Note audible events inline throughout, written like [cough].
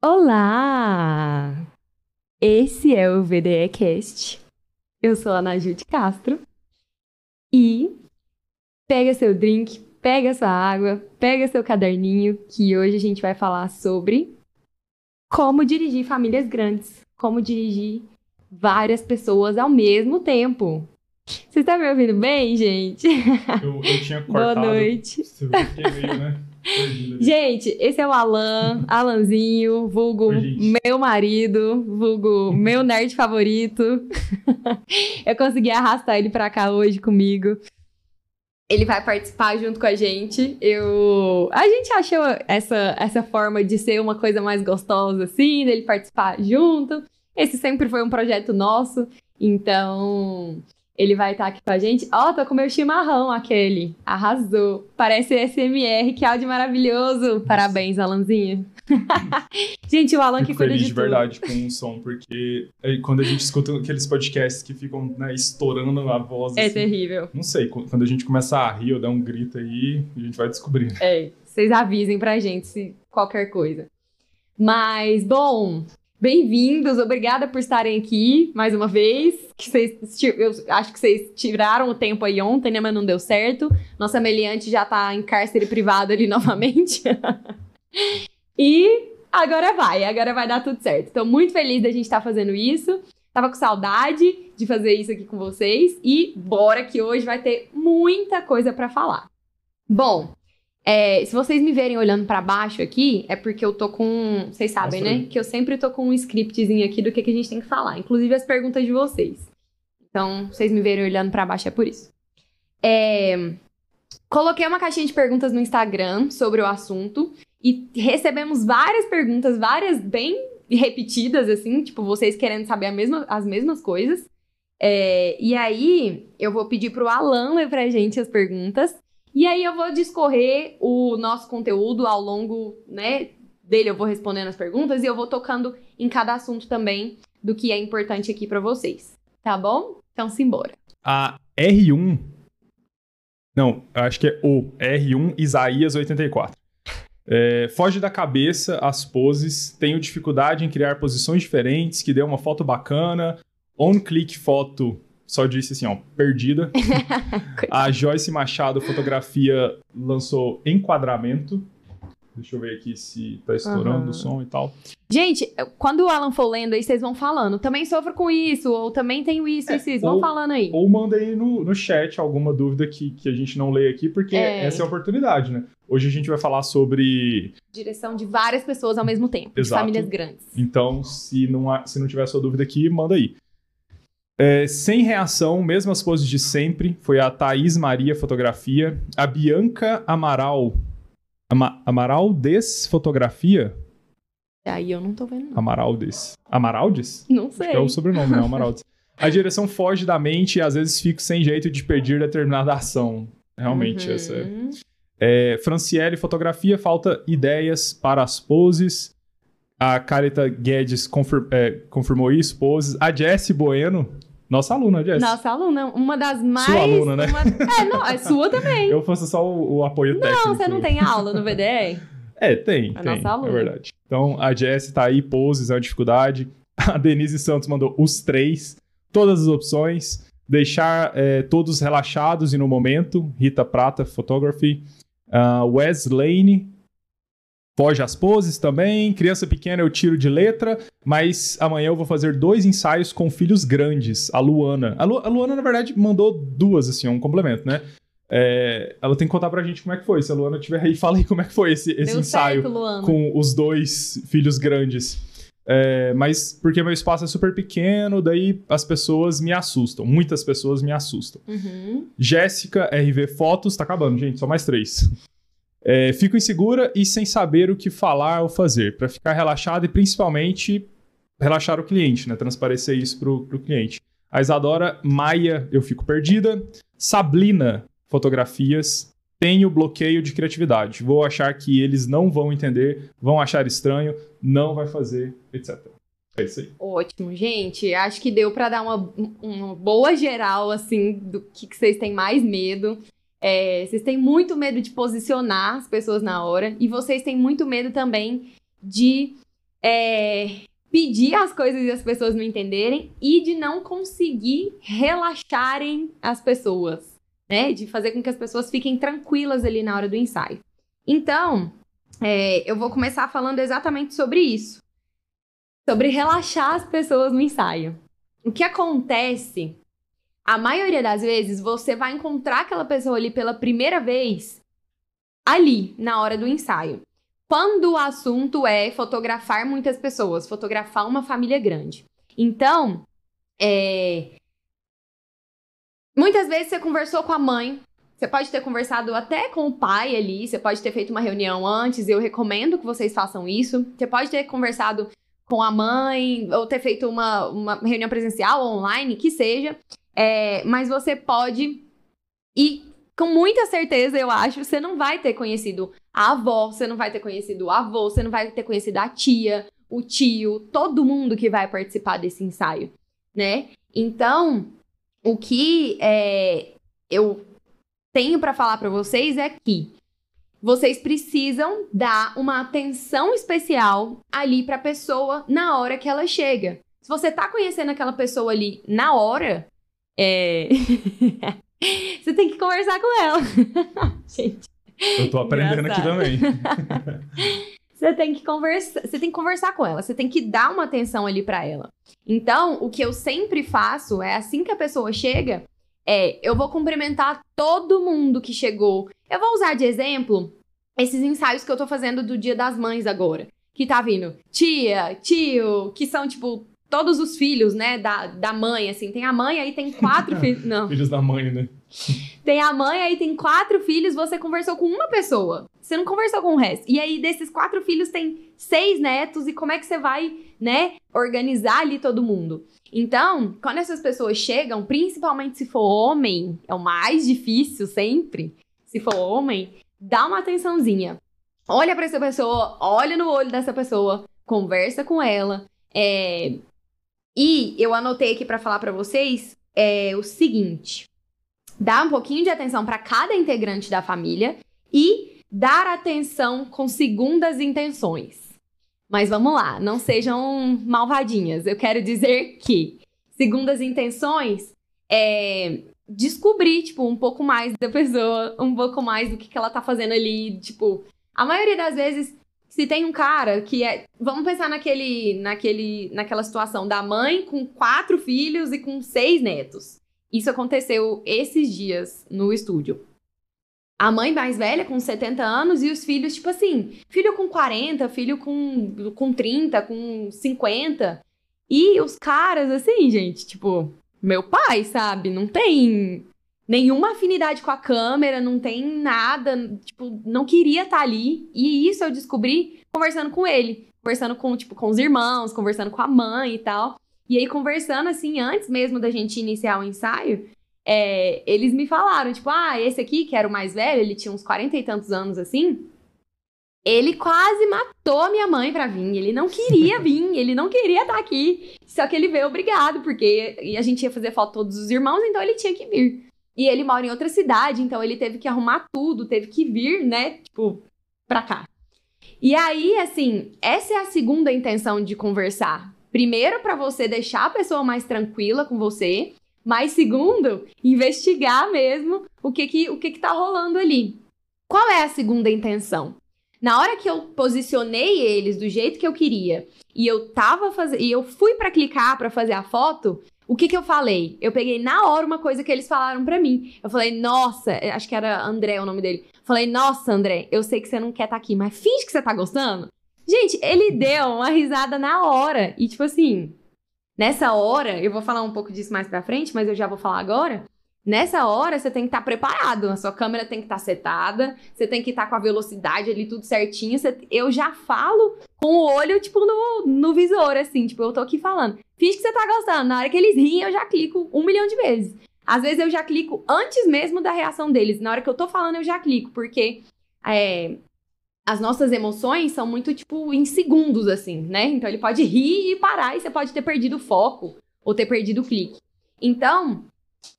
Olá! Esse é o VDEcast. Eu sou a Ana Júlia Castro. E pega seu drink, pega sua água, pega seu caderninho, que hoje a gente vai falar sobre como dirigir famílias grandes, como dirigir várias pessoas ao mesmo tempo. Você está me ouvindo bem, gente? Eu, eu tinha [laughs] cortado. Boa noite. Meio, né? Gente, esse é o Alan, Alanzinho, vulgo meu marido, vulgo meu nerd favorito. Eu consegui arrastar ele pra cá hoje comigo. Ele vai participar junto com a gente. Eu, a gente achou essa essa forma de ser uma coisa mais gostosa assim, dele participar junto. Esse sempre foi um projeto nosso, então ele vai estar aqui com a gente. Ó, tô com meu chimarrão aquele. Arrasou. Parece SMR, que áudio maravilhoso. Parabéns, Alanzinho. [laughs] gente, o Alan que Fico cuida feliz de de verdade com o som, porque aí, quando a gente escuta aqueles podcasts que ficam né, estourando a voz, É assim, terrível. não sei, qu- quando a gente começa a rir ou dar um grito aí, a gente vai descobrir. É, vocês avisem pra gente se qualquer coisa. Mas, bom, bem-vindos, obrigada por estarem aqui mais uma vez. Que vocês, eu acho que vocês tiraram o tempo aí ontem, né? Mas não deu certo. Nossa meliante já tá em cárcere privado ali [laughs] novamente. e agora vai, agora vai dar tudo certo. Tô muito feliz da gente estar fazendo isso. Tava com saudade de fazer isso aqui com vocês. E bora que hoje vai ter muita coisa pra falar. Bom, é, se vocês me verem olhando pra baixo aqui, é porque eu tô com. Vocês sabem, Mostra né? Que eu sempre tô com um scriptzinho aqui do que, que a gente tem que falar. Inclusive as perguntas de vocês. Então, vocês me verem olhando pra baixo é por isso. É, Coloquei uma caixinha de perguntas no Instagram sobre o assunto e recebemos várias perguntas, várias bem repetidas, assim, tipo, vocês querendo saber mesma- as mesmas coisas. É, e aí, eu vou pedir pro Alan ler pra gente as perguntas. E aí, eu vou discorrer o nosso conteúdo ao longo, né, dele. Eu vou respondendo as perguntas e eu vou tocando em cada assunto também do que é importante aqui pra vocês. Tá bom? Então, simbora. A R1. Não, acho que é o R1 Isaías 84. É, foge da cabeça as poses, tenho dificuldade em criar posições diferentes, que dê uma foto bacana. On-click foto, só disse assim, ó, perdida. [laughs] A Joyce Machado Fotografia lançou enquadramento. Deixa eu ver aqui se tá estourando Aham. o som e tal. Gente, quando o Alan for lendo aí, vocês vão falando. Também sofro com isso, ou também tenho isso, É, isso, isso. Vão ou- falando aí. Ou manda aí no, no chat alguma dúvida que, que a gente não lê aqui, porque É. essa é a oportunidade, né? Hoje a gente vai falar sobre. Direção de várias pessoas ao mesmo tempo. De Exato. famílias grandes. Então, se não, há- se não tiver sua dúvida aqui, manda aí. É, sem reação, mesmas poses de sempre. Foi a Thaís Maria Fotografia. A Bianca Amaral. Ama- Amaraldes Fotografia? Aí eu não tô vendo, não. Amaraldes. Amaraldes? Não Acho sei. é o sobrenome, né? Amaraldes. [laughs] A direção foge da mente e às vezes fico sem jeito de pedir determinada ação. Realmente, Uhum. essa é. É, Franciele Fotografia, falta ideias para as poses. A Carita Guedes confir- é, confirmou isso, poses. A Jessie Bueno, nossa aluna, Jessie. Nossa aluna, uma das mais. Sua aluna, né? uma- É, não, é sua também. [laughs] Eu faço só o, o apoio técnico. Não, você não tem aula no VDE? [laughs] É, tem, A tem, nossa aluna. é verdade. Então, a Jessie tá aí, poses é uma dificuldade. [laughs] A Denise Santos mandou os três, todas as opções. Deixar é, todos relaxados e no momento. Rita Prata, Photography. Ah, Wes Lane, foge às poses também. Criança pequena eu tiro de letra, mas amanhã eu vou fazer dois ensaios com filhos grandes. A Luana. A, Lu- a Luana, na verdade, mandou duas, assim, um complemento, né? É, ela tem que contar pra gente como é que foi. Se a Luana estiver aí, [laughs] fala aí como é que foi esse, esse Deu ensaio certo, com os dois filhos grandes. É, mas porque meu espaço é super pequeno, daí as pessoas me assustam. Muitas pessoas me assustam. Uhum. Jéssica, RV Fotos, tá acabando, gente, só mais três. É, fico insegura e sem saber o que falar ou fazer, para ficar relaxada e principalmente relaxar o cliente, né? Transparecer isso pro, pro cliente. A Isadora Maia, eu fico perdida. Sablina, fotografias. Tenho bloqueio de criatividade. Vou achar que eles não vão entender, vão achar estranho, não vai fazer, etc. É isso aí. Ótimo, gente. Acho que deu pra dar uma, uma boa geral, assim, do que, que vocês têm mais medo. É, vocês têm muito medo de posicionar as pessoas na hora. E vocês têm muito medo também de é, pedir as coisas e as pessoas não entenderem e de não conseguir relaxarem as pessoas, né? De fazer com que as pessoas fiquem tranquilas ali na hora do ensaio. Então, é, eu vou começar falando exatamente sobre isso. Sobre relaxar as pessoas no ensaio. O que acontece, a maioria das vezes, você vai encontrar aquela pessoa ali pela primeira vez ali, na hora do ensaio. Quando o assunto é fotografar muitas pessoas, fotografar uma família grande. Então, é... muitas vezes você conversou com a mãe, você pode ter conversado até com o pai ali, você pode ter feito uma reunião antes, eu recomendo que vocês façam isso. Você pode ter conversado com a mãe, ou ter feito uma, uma reunião presencial online, que seja. É, mas você pode ir com muita certeza, eu acho, você não vai ter conhecido a avó, você não vai ter conhecido o avô, você não vai ter conhecido a tia, o tio, todo mundo que vai participar desse ensaio, né? Então, o que é, eu tenho para falar para vocês é que vocês precisam dar uma atenção especial ali para a pessoa na hora que ela chega. Se você tá conhecendo aquela pessoa ali na hora, é... [laughs] Você tem que conversar com ela. [laughs] Gente. Eu tô aprendendo engraçado. aqui também. [laughs] você tem que conversar, você tem que conversar com ela, você tem que dar uma atenção ali para ela. Então, o que eu sempre faço é assim que a pessoa chega, é, eu vou cumprimentar todo mundo que chegou. Eu vou usar de exemplo esses ensaios que eu tô fazendo do Dia das Mães agora, que tá vindo tia, tio, que são tipo todos os filhos, né, da, da mãe, assim. Tem a mãe, aí tem quatro [laughs] filhos. Não. Filhos da mãe, né? Tem a mãe, aí tem quatro filhos, você conversou com uma pessoa. Você não conversou com o resto. E aí, desses quatro filhos, tem seis netos, e como é que você vai, né, organizar ali todo mundo? Então, quando essas pessoas chegam, principalmente se for homem, é o mais difícil sempre. Se for homem, dá uma atençãozinha. Olha para essa pessoa, olha no olho dessa pessoa, conversa com ela, é, e eu anotei aqui para falar para vocês é, o seguinte: dar um pouquinho de atenção para cada integrante da família e dar atenção com segundas intenções. Mas vamos lá, não sejam malvadinhas. Eu quero dizer que segundas intenções é descobrir, tipo, um pouco mais da pessoa, um pouco mais do que, que ela tá fazendo ali. Tipo, a maioria das vezes se tem um cara que é. Vamos pensar naquele, naquele, naquela situação da mãe com quatro filhos e com seis netos. Isso aconteceu esses dias no estúdio. A mãe mais velha com 70 anos e os filhos, tipo assim, filho com 40, filho com, com 30, com 50. E os caras, assim, gente, tipo, meu pai, sabe? Não tem nenhuma afinidade com a câmera, não tem nada, tipo, não queria estar tá ali. E isso eu descobri conversando com ele, conversando com, tipo, com os irmãos, conversando com a mãe e tal. E aí, conversando, assim, antes mesmo da gente iniciar o ensaio, é, eles me falaram, tipo, ah, esse aqui, que era o mais velho, ele tinha uns 40 e tantos anos, assim, ele quase matou a minha mãe pra vir. Ele não queria [laughs] vir, ele não queria estar aqui. Só que ele veio obrigado, porque a gente ia fazer foto todos os irmãos, então ele tinha que vir. E ele mora em outra cidade, então ele teve que arrumar tudo, teve que vir, né, tipo, pra cá. E aí, assim, essa é a segunda intenção de conversar. Primeiro, para você deixar a pessoa mais tranquila com você, mas segundo, investigar mesmo o que que, o que que tá rolando ali. Qual é a segunda intenção? Na hora que eu posicionei eles do jeito que eu queria e eu tava fazendo e eu fui para clicar para fazer a foto, o que que eu falei? Eu peguei na hora uma coisa que eles falaram para mim. Eu falei, nossa, é, acho que era André o nome dele. Falei, nossa, André, eu sei que você não quer estar tá aqui, mas finge que você tá gostando. Gente, ele deu uma risada na hora. E, tipo assim, nessa hora, eu vou falar um pouco disso mais pra frente, mas eu já vou falar agora. Nessa hora, você tem que estar tá preparado. A sua câmera tem que estar tá setada, você tem que estar tá com a velocidade ali tudo certinho. Eu já falo com o olho, tipo, no, no visor, assim. Tipo, eu tô aqui falando. Finge que você tá gostando. Na hora que eles riem, eu já clico um milhão de vezes. Às vezes eu já clico antes mesmo da reação deles. Na hora que eu tô falando, eu já clico, porque é, as nossas emoções são muito, tipo, em segundos, assim, né? Então ele pode rir e parar, e você pode ter perdido o foco ou ter perdido o clique. Então,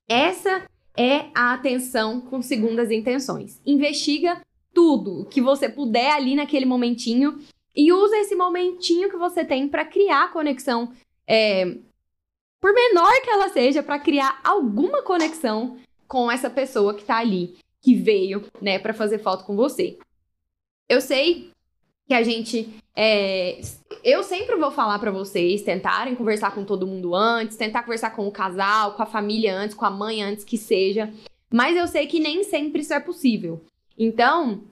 essa é a atenção com segundas intenções. Investiga tudo que você puder ali naquele momentinho E usa esse momentinho que você tem para criar conexão, é, por menor que ela seja, para criar alguma conexão com essa pessoa que tá ali, que veio, né, para fazer foto com você. Eu sei que a gente. É, eu sempre vou falar para vocês tentarem conversar com todo mundo antes, tentar conversar com o casal, com a família antes, com a mãe antes que seja. Mas eu sei que nem sempre isso é possível. Então,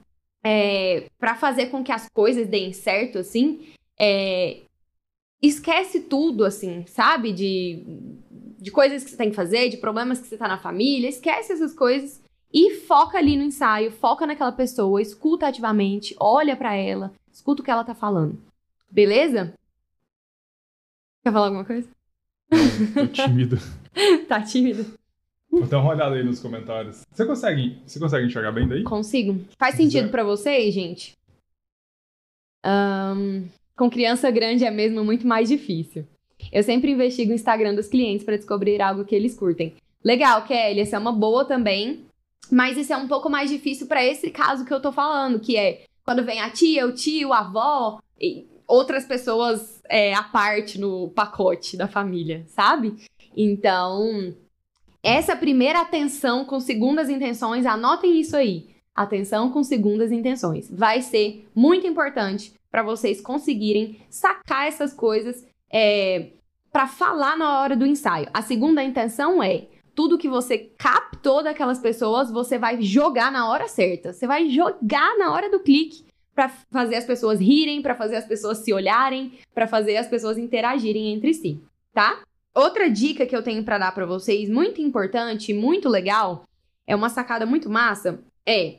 é, para fazer com que as coisas deem certo, assim, é, esquece tudo, assim, sabe? De, de coisas que você tem que fazer, de problemas que você tá na família, esquece essas coisas e foca ali no ensaio, foca naquela pessoa, escuta ativamente, olha para ela, escuta o que ela tá falando. Beleza? Quer falar alguma coisa? Tô [laughs] tímido. tá tímido? Vou dar uma olhada aí nos comentários. Você consegue, você consegue enxergar bem daí? Consigo. Faz sentido para vocês, gente? Um, com criança grande é mesmo muito mais difícil. Eu sempre investigo o Instagram dos clientes para descobrir algo que eles curtem. Legal, Kelly, essa é uma boa também. Mas isso é um pouco mais difícil para esse caso que eu tô falando, que é quando vem a tia, o tio, a avó, outras pessoas é, à parte no pacote da família, sabe? Então, essa primeira atenção com segundas intenções, anotem isso aí. Atenção com segundas intenções. Vai ser muito importante para vocês conseguirem sacar essas coisas é, para falar na hora do ensaio. A segunda intenção é tudo que você captou daquelas pessoas, você vai jogar na hora certa. Você vai jogar na hora do clique para fazer as pessoas rirem, para fazer as pessoas se olharem, para fazer as pessoas interagirem entre si, tá? Outra dica que eu tenho para dar para vocês, muito importante, muito legal, é uma sacada muito massa, é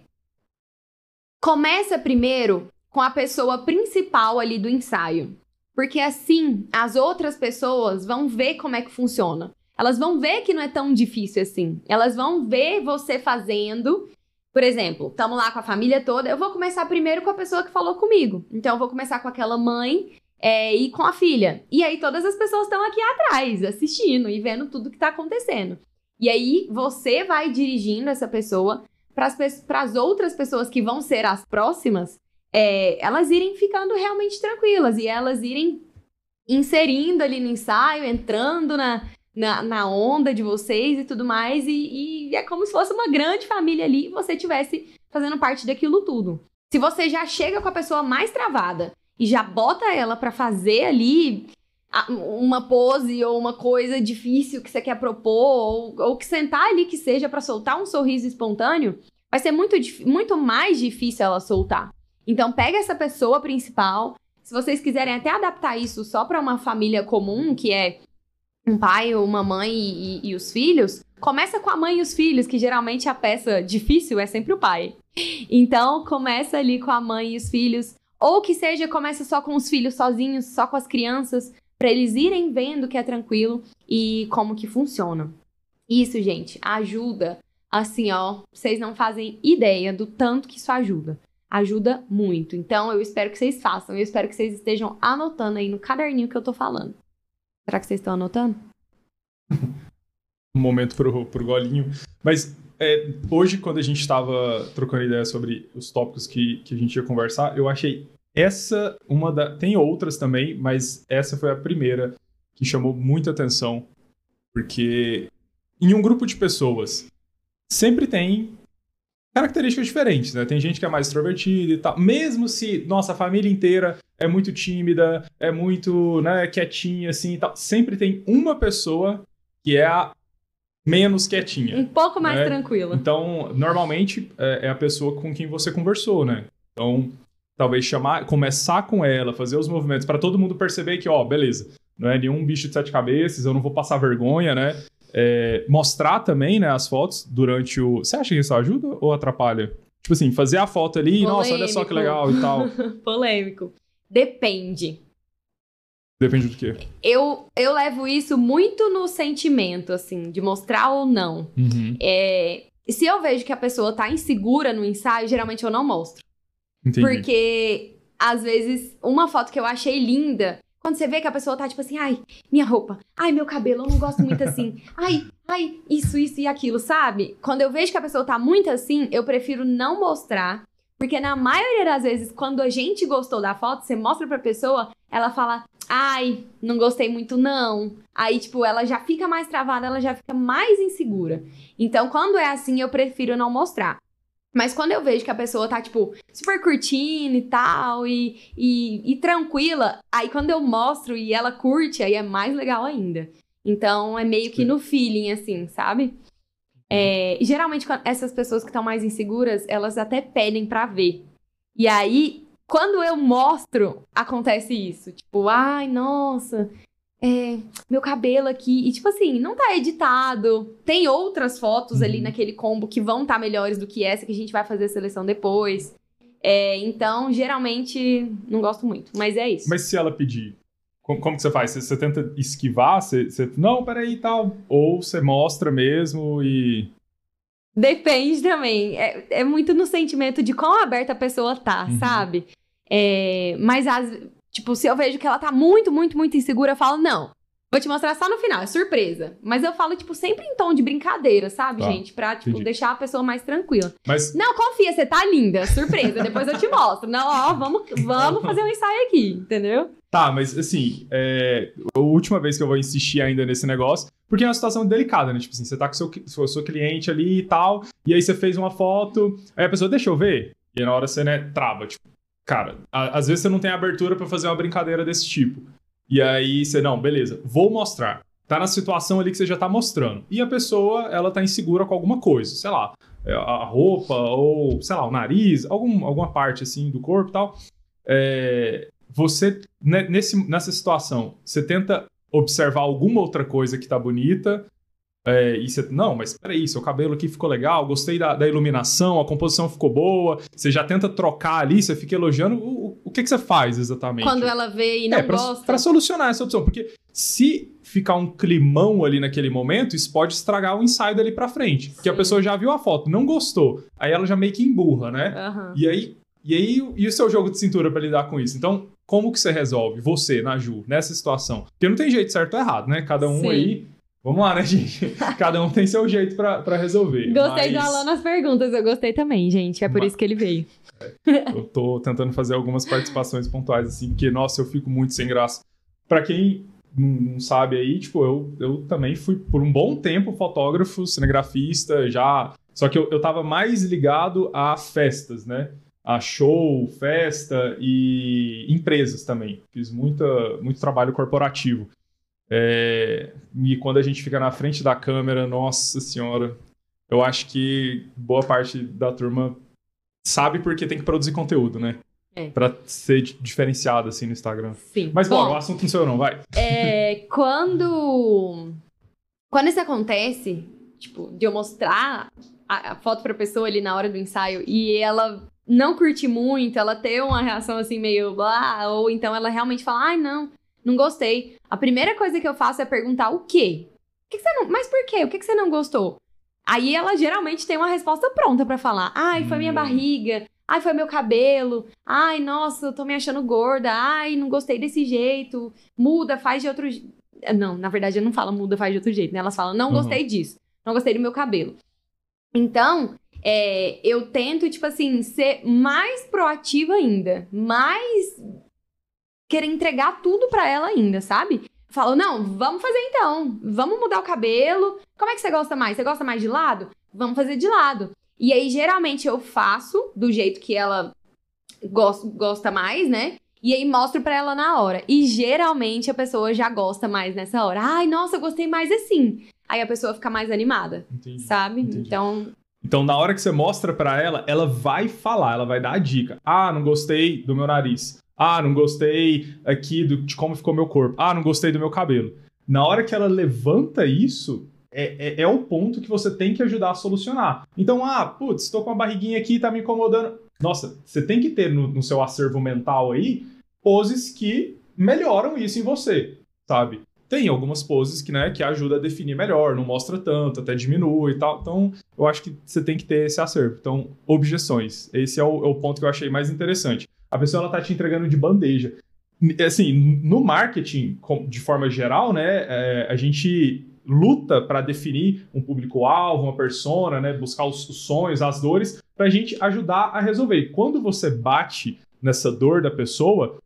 começa primeiro com a pessoa principal ali do ensaio. Porque assim, as outras pessoas vão ver como é que funciona elas vão ver que não é tão difícil assim. Elas vão ver você fazendo. Por exemplo, estamos lá com a família toda. Eu vou começar primeiro com a pessoa que falou comigo. Então, eu vou começar com aquela mãe é, e com a filha. E aí, todas as pessoas estão aqui atrás, assistindo e vendo tudo que está acontecendo. E aí, você vai dirigindo essa pessoa para as outras pessoas que vão ser as próximas, é, elas irem ficando realmente tranquilas e elas irem inserindo ali no ensaio, entrando na, na, na onda de vocês e tudo mais. E, e é como se fosse uma grande família ali e você tivesse fazendo parte daquilo tudo. Se você já chega com a pessoa mais travada e já bota ela para fazer ali uma pose ou uma coisa difícil que você quer propor, ou, ou que sentar ali que seja para soltar um sorriso espontâneo, vai ser muito, muito mais difícil ela soltar. Então, pega essa pessoa principal. Se vocês quiserem até adaptar isso só para uma família comum, que é um pai uma mãe e, e, e, os filhos, começa com a mãe e os filhos, que geralmente a peça difícil é sempre o pai. Então, começa ali com a mãe e os filhos, ou que seja, começa só com os filhos sozinhos, só com as crianças, para eles irem vendo que é tranquilo e como que funciona. Isso, gente, ajuda. Assim, ó, vocês não fazem ideia do tanto que isso ajuda. Ajuda muito. Então, eu espero que vocês façam. Eu espero que vocês estejam anotando aí no caderninho que eu tô falando. Será que vocês estão anotando? um momento pro, pro golinho. Mas é, hoje, quando a gente estava trocando ideia sobre os tópicos que, que a gente ia conversar, eu achei essa uma da. Tem outras também, mas essa foi a primeira que chamou muita atenção. Porque em um grupo de pessoas sempre tem características diferentes, né? Tem gente que é mais extrovertida e tal. Mesmo se nossa família inteira é muito tímida, é muito, né, quietinha assim e tal, sempre tem uma pessoa que é a menos quietinha. Um pouco mais né? tranquila. Então, normalmente é, é a pessoa com quem você conversou, né? Então, talvez chamar, começar com ela, fazer os movimentos para todo mundo perceber que, ó, beleza, não é nenhum bicho de sete cabeças, eu não vou passar vergonha, né? É, mostrar também, né, as fotos durante o. Você acha que isso ajuda ou atrapalha? Tipo assim, fazer a foto ali, Polêmico. nossa, olha só que legal e tal. [laughs] Polêmico. Depende. Depende do quê? Eu, eu levo isso muito no sentimento, assim, de mostrar ou não. Uhum. É, se eu vejo que a pessoa tá insegura no ensaio, geralmente eu não mostro. Entendi. Porque, às vezes, uma foto que eu achei linda, quando você vê que a pessoa tá tipo assim, ai, minha roupa, ai, meu cabelo, eu não gosto muito assim, ai, ai, isso, isso e aquilo, sabe? Quando eu vejo que a pessoa tá muito assim, eu prefiro não mostrar, Porque na maioria das vezes, quando a gente gostou da foto, você mostra pra pessoa, ela fala, ai, não gostei muito não. Aí, tipo, ela já fica mais travada, ela já fica mais insegura. Então, quando é assim, eu prefiro não mostrar. Mas quando eu vejo que a pessoa tá, tipo, super curtindo e tal, e, e, e, tranquila, aí quando eu mostro e ela curte, aí é mais legal ainda. Então é meio que no feeling, assim, sabe? É, geralmente, essas pessoas que estão mais inseguras, elas até pedem pra ver. E aí, quando eu mostro, acontece isso. Tipo, ai, nossa, é, meu cabelo aqui. E, tipo assim, não tá editado. Tem outras fotos uhum. ali naquele combo que vão estar tá melhores do que essa, que a gente vai fazer a seleção depois. É, então, geralmente, não gosto muito. Mas é isso. Mas se ela pedir, como, como que você faz? Você, você tenta esquivar? Você, você, não, peraí e tal. Ou você mostra mesmo e. Depende também. É, é muito no sentimento de quão aberta a pessoa tá, uhum. sabe? É, mas as, Tipo, se eu vejo que ela tá muito, muito, muito insegura, eu falo, não. Vou te mostrar só no final, é surpresa. Mas eu falo, tipo, sempre em tom de brincadeira, sabe, tá, gente? Pra, tipo, entendi. deixar a pessoa mais tranquila. Mas... Não, confia, você tá linda, surpresa. Depois eu te mostro. Não, ó, vamos, vamos fazer um ensaio aqui, entendeu? Tá, mas assim, é... a última vez que eu vou insistir ainda nesse negócio, porque é uma situação delicada, né? Tipo assim, você tá com seu, seu, seu cliente ali e tal, e aí você fez uma foto, aí a pessoa, deixa eu ver. E na hora você, né, trava, tipo, cara, a, às vezes você não tem abertura para fazer uma brincadeira desse tipo. E aí você, não, beleza, vou mostrar. Tá na situação ali que você já tá mostrando. E a pessoa, ela tá insegura com alguma coisa, sei lá, é, a roupa ou, sei lá, o nariz, algum, alguma parte assim do corpo e tal. É, você, né, nesse, nessa situação, você tenta observar alguma outra coisa que tá bonita é, e você, não, mas peraí, seu cabelo aqui ficou legal, gostei da, da, iluminação, a composição ficou boa. Você já tenta trocar ali, você fica elogiando. O, o que, que você faz exatamente? Quando ela vê e não é, pra, gosta. Pra solucionar essa opção. Porque se ficar um climão ali naquele momento, isso pode estragar o ensaio dali pra frente. Sim. Porque a pessoa já viu a foto, não gostou. Aí ela já meio que emburra, né? Uhum. E aí, e aí, e o seu jogo de cintura para lidar com isso? Então, como que você resolve, você, na Ju, nessa situação? Porque não tem jeito certo ou errado, né? Cada um Sim. aí Vamos lá, né, gente? [laughs] Cada um tem seu jeito para resolver. Gostei mas... do Alan nas perguntas, eu gostei também, gente. É por mas... isso que ele veio. [laughs] Eu tô tentando fazer algumas participações pontuais, assim, porque, nossa, eu fico muito sem graça. Para quem não sabe aí, tipo, eu, eu também fui por um bom tempo fotógrafo, cinegrafista, já. Só que eu, eu tava mais ligado a festas, né? A show, festa e empresas também. Fiz muita, muito trabalho corporativo. É, e quando a gente fica na frente da câmera, nossa senhora, eu acho que boa parte da turma sabe porque tem que produzir conteúdo, né? É. Pra ser diferenciado assim no Instagram. Sim. Mas bom, bom o assunto não sei não, vai. É, quando. Quando isso acontece, tipo, de eu mostrar a, a foto pra pessoa ali na hora do ensaio e ela não curte muito, ela ter uma reação assim meio blá, ou então ela realmente fala, ai não, não gostei. A primeira coisa que eu faço é perguntar o quê? O que, que você não... Mas por quê? O que, que você não gostou? Aí ela geralmente tem uma resposta pronta para falar. Ai, foi minha hum. barriga. Ai, foi meu cabelo. Ai, nossa, eu tô me achando gorda. Ai, não gostei desse jeito. Muda, faz de outro Não, na verdade eu não falo muda, faz de outro jeito, né? Elas falam, não uhum. gostei disso. Não gostei do meu cabelo. Então, é, eu tento, tipo assim, ser mais proativa ainda. Mais querer entregar tudo para ela ainda, sabe? Falo, não, vamos fazer então. Vamos mudar o cabelo. Como é que você gosta mais? Você gosta mais de lado? Vamos fazer de lado. E aí, geralmente, eu faço do jeito que ela gosta, gosta mais, né? E aí mostro para ela na hora. E geralmente a pessoa já gosta mais nessa hora. Ai, nossa, eu gostei mais assim. Aí a pessoa fica mais animada. Entendi, sabe? Entendi. Então. Então, na hora que você mostra para ela, ela vai falar, ela vai dar a dica. Ah, não gostei do meu nariz. Ah, não gostei aqui do, de como ficou meu corpo. Ah, não gostei do meu cabelo. Na hora que ela levanta isso, é, é, é, o ponto que você tem que ajudar a solucionar. Então, ah, putz, estou com a barriguinha aqui tá me incomodando. Nossa, você tem que ter no, no, seu acervo mental aí poses que melhoram isso em você, sabe? Tem algumas poses que, né, que ajuda a definir melhor, não mostra tanto, até diminui e tal. Então, eu acho que você tem que ter esse acervo. Então, objeções. Esse é o, é o ponto que eu achei mais interessante a pessoa ela tá te entregando de bandeja. Assim, no marketing, de forma geral, né, é, a gente luta para definir um público-alvo, uma persona, né? Buscar os, os sonhos, as dores, para a gente ajudar a resolver. Quando você bate nessa dor da pessoa,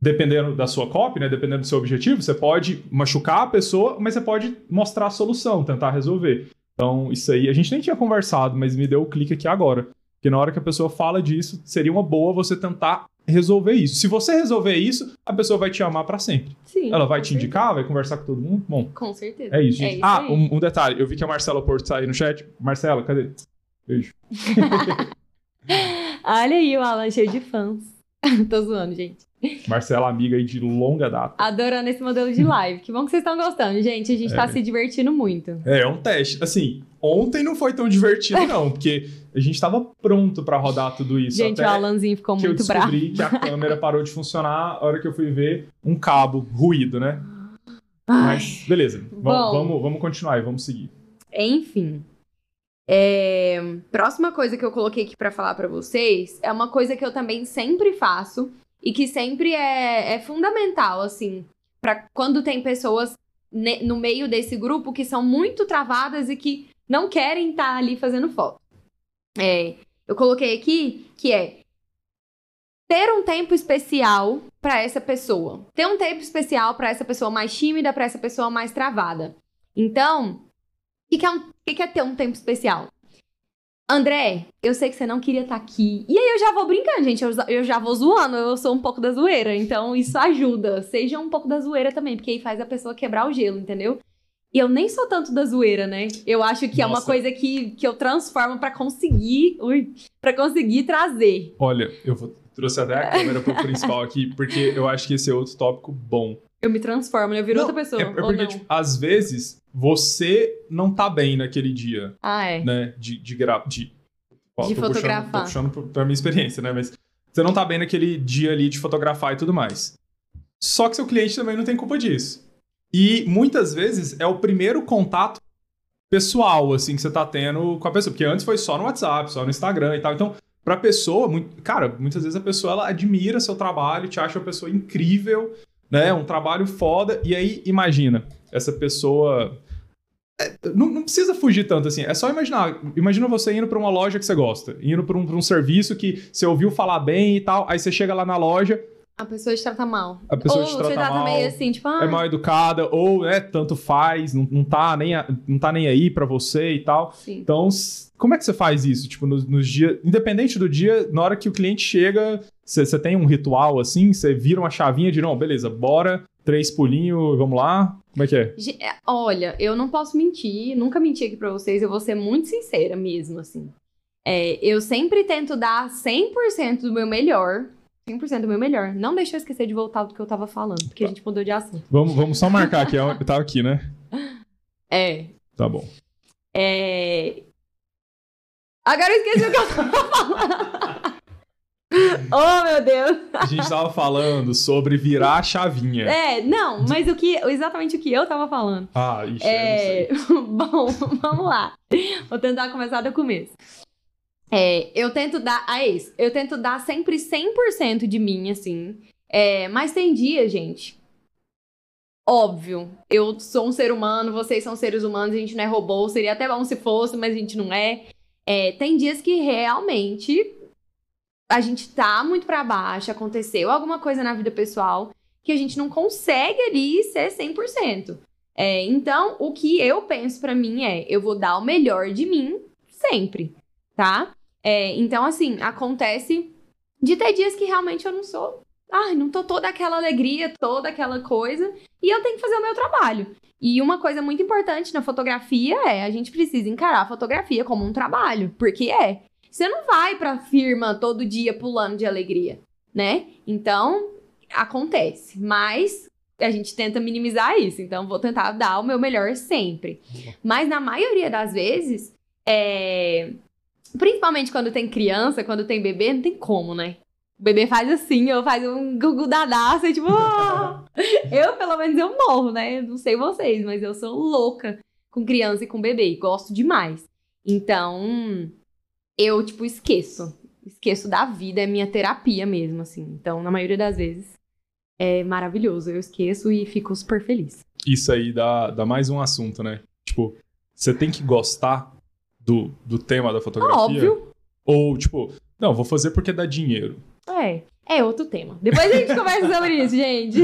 dependendo da sua copy, né, dependendo do seu objetivo, você pode machucar a pessoa, mas você pode mostrar a solução, tentar resolver. Então, isso aí, a gente nem tinha conversado, mas me deu o um clique aqui agora. Que na hora que a pessoa fala disso, seria uma boa você tentar resolver isso. Se você resolver isso, a pessoa vai te amar para sempre. Sim. Ela vai te certeza. indicar, vai conversar com todo mundo. Bom. Com certeza. É isso, gente. É isso ah, um, um, detalhe. Eu vi que a Marcela Porto tá aí no chat. Marcela, cadê? Beijo. [laughs] [laughs] Olha aí o Alan cheio de fãs. [laughs] Tô zoando, gente. Marcela, amiga aí de longa data. Adorando esse modelo de live. Que bom que vocês estão gostando, gente. A gente tá é. tá se divertindo muito. É, é um teste. Assim, ontem não foi tão divertido, não, porque a gente tava pronto para rodar tudo isso. Gente, o Alanzinho ficou muito bravo. Eu descobri bravo. que a câmera parou de funcionar a hora que eu fui ver um cabo ruído, né? Ai. Mas, beleza. Vamos, vamos, vamos continuar e vamos seguir. Enfim. É... Próxima coisa que eu coloquei aqui para falar para vocês é uma coisa que eu também sempre faço e que sempre é, é fundamental, assim, para quando tem pessoas no meio desse grupo que são muito travadas e que não querem estar tá ali fazendo foto. É, eu coloquei aqui que é ter um tempo especial para essa pessoa. Ter um tempo especial para essa pessoa mais tímida, para essa pessoa mais travada. Então, o que, é um, que, que é ter um tempo especial? André, eu sei que você não queria estar tá aqui. E aí eu já vou brincando, gente. Eu, eu, já vou zoando. Eu sou um pouco da zoeira. Então isso ajuda. Seja um pouco da zoeira também, porque aí faz a pessoa quebrar o gelo, entendeu? E eu nem sou tanto da zoeira, né? Eu acho que Nossa. é uma coisa que, que eu transformo para conseguir. Ui, para conseguir trazer. Olha, eu vou, trouxe até a câmera pro principal aqui, porque eu acho que esse é outro tópico bom. Eu me transformo? Eu viro não, outra pessoa. É, é porque, tipo, às vezes, você não tá bem naquele dia. Ah, é. Né? De, de, gra... de, ó, de fotografar. Puxando, tô puxando pra minha experiência, né? Mas você não tá bem naquele dia ali de fotografar e tudo mais. Só que seu cliente também não tem culpa disso. E muitas vezes é o primeiro contato pessoal, assim, que você tá tendo com a pessoa. Porque antes foi só no WhatsApp, só no Instagram e tal. Então, pra pessoa, muito... cara, muitas vezes a pessoa ela admira seu trabalho, te acha uma pessoa incrível, né? Um trabalho foda. E aí, imagina, essa pessoa. É, não, não, precisa fugir tanto assim. É só imaginar. Imagina você indo para uma loja que você gosta, indo para um, um serviço que você ouviu falar bem e tal. Aí você chega lá na loja, a pessoa te trata mal. A pessoa ou te trata, trata mal, meio assim, tipo, ah. É mal educada, ou é tanto faz, não, não, tá, nem a, não tá nem aí pra você e tal. Sim. Então, como é que você faz isso? Tipo, nos, nos dias. Independente do dia, na hora que o cliente chega, você tem um ritual assim, você vira uma chavinha de não, beleza, bora, três pulinhos, vamos lá. Como é que é? é? Olha, eu não posso mentir, nunca menti aqui pra vocês, eu vou ser muito sincera mesmo, assim. É, eu sempre tento dar 100% do meu melhor 100% do meu melhor. Não deixa eu esquecer de voltar do que eu tava falando, porque a gente mudou de assunto. Vamos, vamos só marcar aqui. Eu tava aqui, né? [laughs] É. Tá bom. É. Agora eu esqueci o que eu tava [laughs] falando. [laughs] oh, meu Deus! A gente tava falando sobre virar a chavinha. É, não, mas o que, exatamente o que eu tava falando. Ah, ixi, é... [laughs] Bom, vamos lá. Vou tentar começar do começo. É, eu tento dar. Ah, é isso. Eu tento dar sempre 100% de mim, assim. É, mas tem dia, gente. Óbvio. Eu sou um ser humano, vocês são seres humanos, a gente não é robô. Seria até bom se fosse, mas a gente não é. é tem dias que realmente a gente tá muito para baixo, aconteceu alguma coisa na vida pessoal que a gente não consegue ali ser 100%. É, então, o que eu penso para mim é: eu vou dar o melhor de mim sempre, tá? É, então, assim, acontece de ter dias que realmente eu não sou. Ai, não tô toda aquela alegria, toda aquela coisa. E eu tenho que fazer o meu trabalho. E uma coisa muito importante na fotografia é a gente precisa encarar a fotografia como um trabalho. Porque é. Você não vai pra firma todo dia pulando de alegria, né? Então, acontece. Mas a gente tenta minimizar isso. Então, vou tentar dar o meu melhor sempre. Mas na maioria das vezes, é, Principalmente quando tem criança, quando tem bebê, não tem como, né? O bebê faz assim, eu faz um gugu dadaço, e tipo, oh! eu pelo menos eu morro, né? Não sei vocês, mas eu sou louca com criança e com bebê, gosto demais. Então, eu tipo esqueço, esqueço da vida, é minha terapia mesmo, assim. Então, na maioria das vezes é maravilhoso, eu esqueço e fico super feliz. isso aí dá, dá mais um assunto, né? Tipo, você tem que gostar do, do tema da fotografia. Óbvio. Ou, tipo, não, vou fazer porque dá dinheiro. É. É outro tema. Depois a gente conversa sobre isso, gente.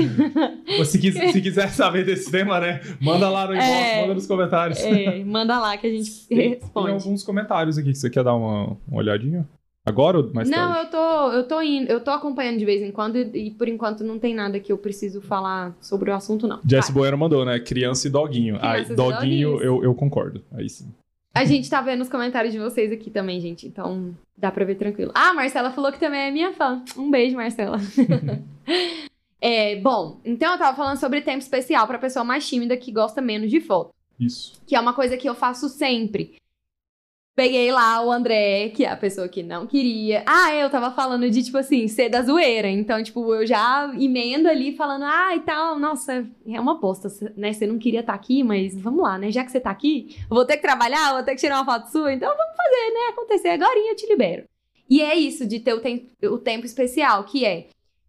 Se, quis- se quiser saber desse tema, né? Manda lá no inbox, É. manda nos comentários. É, manda lá que a gente Tem, [laughs] tem responde. alguns comentários aqui que você quer dar uma, uma olhadinha? Agora ou mais não, tarde? eu tô, eu tô indo, eu tô acompanhando de vez em quando e, e por enquanto não tem nada que eu preciso falar sobre o assunto, não. Jesse Vai. Bueno mandou, né? Criança e doguinho. Aí, Crianças e doguinho, eu, eu concordo. Aí sim. A gente tá vendo os comentários de vocês aqui também, gente. Então dá pra ver tranquilo. Ah, a Marcela falou que também é minha fã. Um beijo, Marcela. [laughs] é, bom, então eu tava falando sobre tempo especial pra pessoa mais tímida que gosta menos de foto. Isso. Que é uma coisa que eu faço sempre. Peguei lá o André, que é a pessoa que não queria. Ah, eu tava falando de, tipo assim, ser da zoeira. Então, tipo, eu já emendo ali falando, ah, e tal, nossa, é uma bosta, né? Você não queria estar aqui, mas vamos lá, né? Já que você tá aqui, vou ter que trabalhar, vou ter que tirar uma foto sua, então vamos fazer, né? Acontecer agora eu te libero. E é isso de ter o, o tempo especial, que é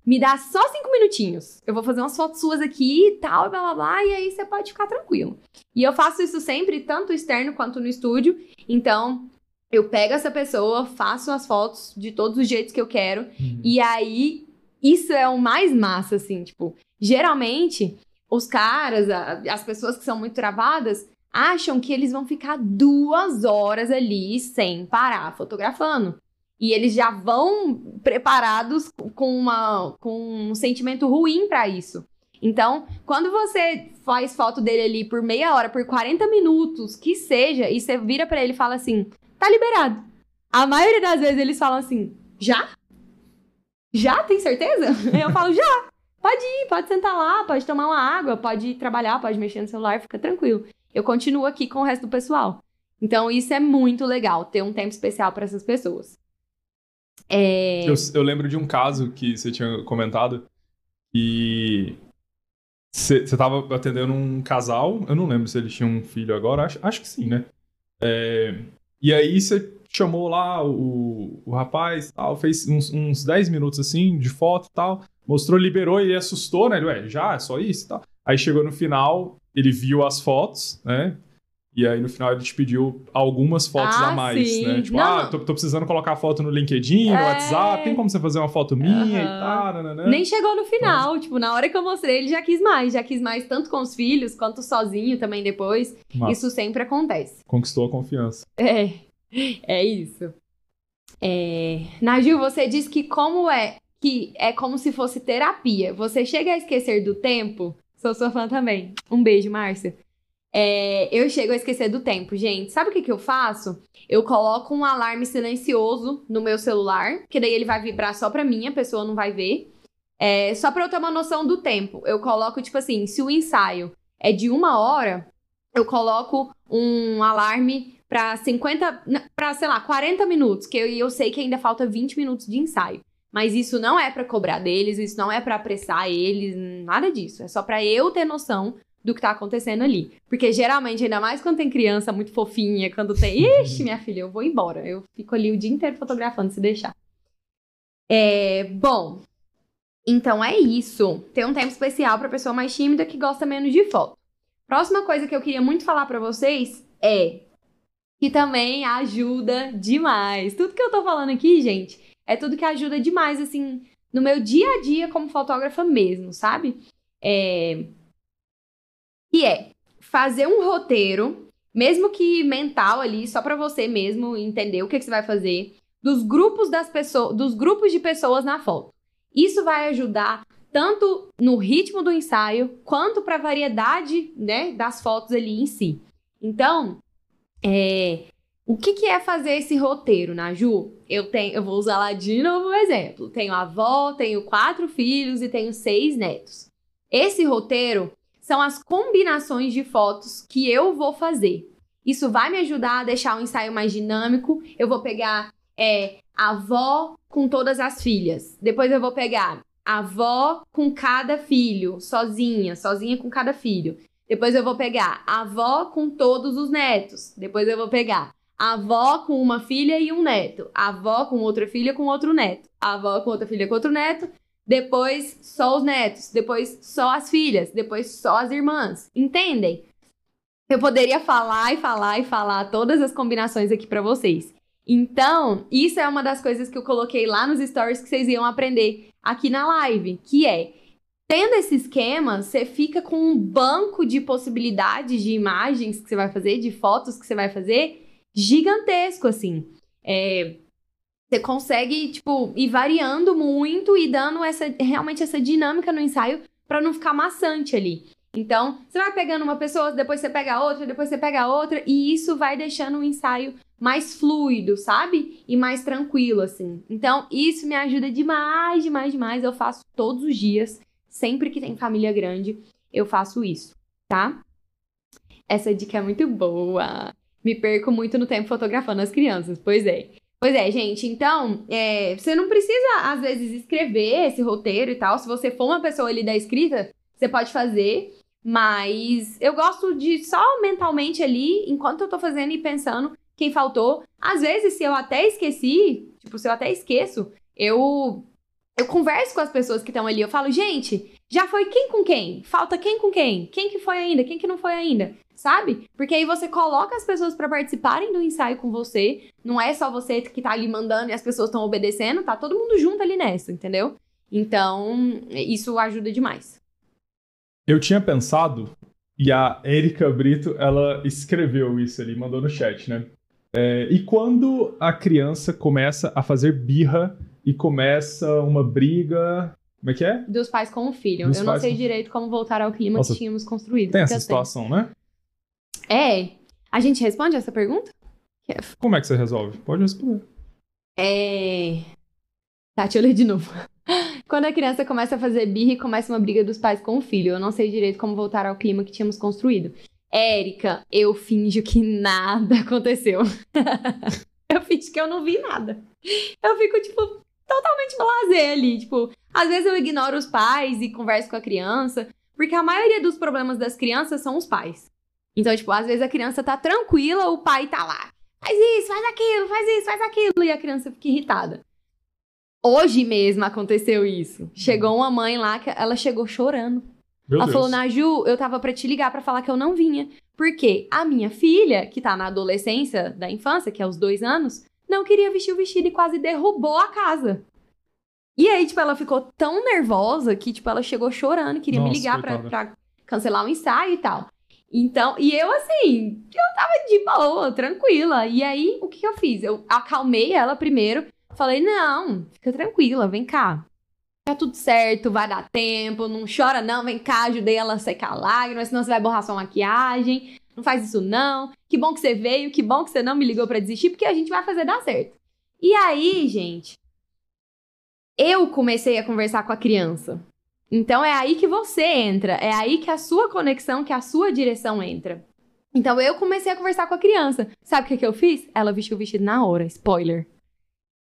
me dá só cinco minutinhos. Eu vou fazer umas fotos suas aqui e tal, blá blá blá, e aí você pode ficar tranquilo. E eu faço isso sempre, tanto externo quanto no estúdio. Então, eu pego essa pessoa, faço as fotos de todos os jeitos que eu quero. E aí, isso é o mais massa, assim, tipo, geralmente, os caras, a- as pessoas que são muito travadas, acham que eles vão ficar duas horas ali sem parar fotografando. E eles já vão preparados com, uma, com um sentimento ruim pra isso. Então, quando você faz foto dele ali por meia hora, por 40 minutos, que seja, e você vira pra ele e fala assim: tá liberado. A maioria das vezes eles falam assim: já? Já? Tem certeza? [laughs] Eu falo: já. Pode ir, pode sentar lá, pode tomar uma água, pode trabalhar, pode mexer no celular, fica tranquilo. Eu continuo aqui com o resto do pessoal. Então, isso é muito legal, ter um tempo especial pra essas pessoas. É. Eu, eu lembro de um caso que você tinha comentado que você você tava atendendo um casal, eu não lembro se eles tinham um filho agora, acho, acho que sim, né? É, e aí você chamou lá o, o rapaz, tal, fez uns, uns 10 minutos assim de foto e tal, mostrou, liberou e assustou, né? Ele, Ué, já, é só isso e tal. Aí chegou no final, ele viu as fotos, né? E aí no final ele te pediu algumas fotos Ah, a mais, sim. né? Tipo, Não, ah, tô, tô precisando colocar foto no LinkedIn, no É. WhatsApp, tem como você fazer uma foto minha e Aham. tal, nananã. Nem chegou no final, tipo, na hora que eu mostrei, ele já quis mais. Já quis mais tanto com os filhos, quanto sozinho também depois. Massa. Isso sempre acontece. Conquistou a confiança. É, [laughs] é isso. É... Nagil, você disse que como é que é como se fosse terapia. Você chega a esquecer do tempo? Sou sua fã também. Um beijo, Márcia. É, eu chego a esquecer do tempo, gente. Sabe o que, que eu faço? Eu coloco um alarme silencioso no meu celular, que daí ele vai vibrar só pra mim, a pessoa não vai ver. É, só pra eu ter uma noção do tempo. Eu coloco, tipo assim, se o ensaio é de uma hora, eu coloco um alarme pra 50, n- pra, sei lá, 40 minutos, que eu, eu sei que ainda falta 20 minutos de ensaio. Mas isso não é pra cobrar deles, isso não é pra apressar eles, nada disso. É só pra eu ter noção do que tá acontecendo ali. Porque geralmente, ainda mais quando tem criança muito fofinha, quando tem. [laughs] Ixi, minha filha, eu vou embora. Eu fico ali o dia inteiro fotografando se deixar. É. Bom. Então é isso. Ter um tempo especial pra pessoa mais tímida que gosta menos de foto. Próxima coisa que eu queria muito falar pra vocês é que também ajuda demais. Tudo que eu tô falando aqui, gente, é tudo que ajuda demais, assim, no meu dia a dia como fotógrafa mesmo, sabe? É. Que é fazer um roteiro, mesmo que mental ali, só pra você mesmo entender o que, que você vai fazer, dos grupos das pessoas, dos grupos de pessoas na foto. Isso vai ajudar tanto no ritmo do ensaio quanto para a variedade né, das fotos ali em si. Então, é, o que, que é fazer esse roteiro, Naju? Eu tenho, eu vou usar lá de novo o exemplo. Tenho avó, tenho quatro filhos e tenho seis netos. Esse roteiro são as combinações de fotos que eu vou fazer. Isso vai me ajudar a deixar o ensaio mais dinâmico. Eu vou pegar é, a avó com todas as filhas. Depois eu vou pegar a avó com cada filho, sozinha, sozinha com cada filho. Depois eu vou pegar a avó com todos os netos. Depois eu vou pegar a avó com uma filha e um neto. A avó com outra filha com outro neto. A avó com outra filha com outro neto. Depois só os netos, depois só as filhas, depois só as irmãs. Entendem? Eu poderia falar e falar e falar todas as combinações aqui para vocês. Então, isso é uma das coisas que eu coloquei lá nos stories que vocês iam aprender aqui na live, que é Tendo esse esquema, você fica com um banco de possibilidades de imagens que você vai fazer, de fotos que você vai fazer, gigantesco, assim. É, você consegue, tipo, ir variando muito e dando essa realmente essa dinâmica no ensaio para não ficar maçante ali. Então, você vai pegando uma pessoa, depois você pega outra, depois você pega outra, e isso vai deixando o ensaio mais fluido, sabe? E mais tranquilo, assim. Então, isso me ajuda demais, demais, demais. Eu faço todos os dias. Sempre que tem família grande, eu faço isso, tá? Essa dica é muito boa. Me perco muito no tempo fotografando as crianças, pois é. Pois é, gente. Então, é, você não precisa, às vezes, escrever esse roteiro e tal. Se você for uma pessoa ali da escrita, você pode fazer. Mas eu gosto de só mentalmente ali, enquanto eu tô fazendo e pensando quem faltou. Às vezes, se eu até esqueci, tipo, se eu até esqueço, eu eu converso com as pessoas que estão ali, eu falo, gente, já foi quem com quem? Falta quem com quem? Quem que foi ainda? Quem que não foi ainda? Sabe? Porque aí você coloca as pessoas para participarem do ensaio com você. Não é só você que tá ali mandando e as pessoas estão obedecendo, tá todo mundo junto ali nessa, entendeu? Então, isso ajuda demais. Eu tinha pensado, e a Erika Brito, ela escreveu isso ali, mandou no chat, né? É, e quando a criança começa a fazer birra e começa uma briga. Como é que é? Dos pais com o filho. Dos eu não sei com... direito como voltar ao clima Nossa, que tínhamos construído. Tem essa situação, né? É. A gente responde essa pergunta? Como é que você resolve? Pode responder. É. Tá, deixa eu ler de novo. [laughs] Quando a criança começa a fazer birra e começa uma briga dos pais com o filho, eu não sei direito como voltar ao clima que tínhamos construído. Érica, eu finjo que nada [laughs] aconteceu. [laughs] eu finjo que eu não vi nada. Eu fico, tipo, totalmente blazer ali. Tipo, às vezes eu ignoro os pais e converso com a criança, porque a maioria dos problemas das crianças são os pais. Então, tipo, às vezes a criança tá tranquila, o pai tá lá. Faz isso, faz aquilo, faz isso, faz aquilo. E a criança fica irritada. Hoje mesmo aconteceu isso. Chegou uma mãe lá que ela chegou chorando. Meu ela Deus. falou, Naju, eu tava pra te ligar para falar que eu não vinha. Porque a minha filha, que tá na adolescência da infância, que é os dois anos, não queria vestir o vestido e quase derrubou a casa. E aí, tipo, ela ficou tão nervosa que, tipo, ela chegou chorando, queria Nossa, me ligar pra, pra, cancelar o ensaio e tal. Então, e eu assim, eu tava de boa, tranquila. E aí, o que, que eu fiz? Eu acalmei ela primeiro, falei, não, fica tranquila, vem cá. Tá tudo certo, vai dar tempo, não chora não, vem cá, ajudei ela a secar lágrimas, senão você vai borrar sua maquiagem não faz isso não. Que bom que você veio, que bom que você não me ligou para desistir, porque a gente vai fazer dar certo. E aí, gente, eu comecei a conversar com a criança. Então é aí que você entra, é aí que a sua conexão, que a sua direção entra. Então eu comecei a conversar com a criança. Sabe o que, que eu fiz? Ela vestiu o vestido na hora, spoiler.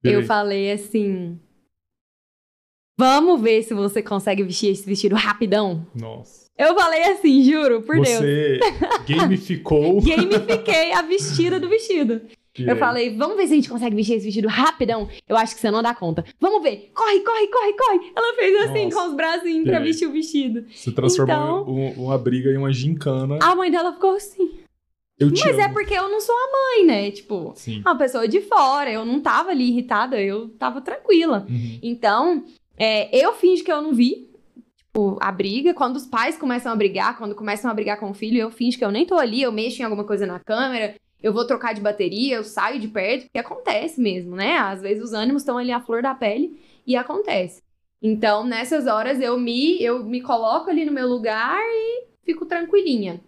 Eu falei assim: Vamos ver se você consegue vestir esse vestido rapidão. Nossa. Eu falei assim, juro, por Você Deus. Você gamificou. [laughs] Gamifiquei a vestida do vestido. E eu aí? falei, vamos ver se a gente consegue vestir esse vestido rapidão. Eu acho que você não dá conta. Vamos ver. Corre, corre, corre, corre. Ela fez assim, Nossa. com os bracinhos pra vestir o vestido. Você transformou então, um, uma briga em uma gincana. A mãe dela ficou assim. Mas é amo. é porque eu não sou a mãe, né? Tipo, Sim. uma pessoa de fora. Eu não tava ali irritada, eu tava tranquila. Uhum. Então, é, eu fingi que eu não vi tipo, a briga. Quando os pais começam a brigar, quando começam a brigar com o filho, eu finjo que eu nem tô ali, eu mexo em alguma coisa na câmera, eu vou trocar de bateria, eu saio de perto, porque acontece mesmo, né? Às vezes os ânimos estão ali à flor da pele e acontece. Então, nessas horas eu me eu me coloco ali no meu lugar e fico tranquilinha.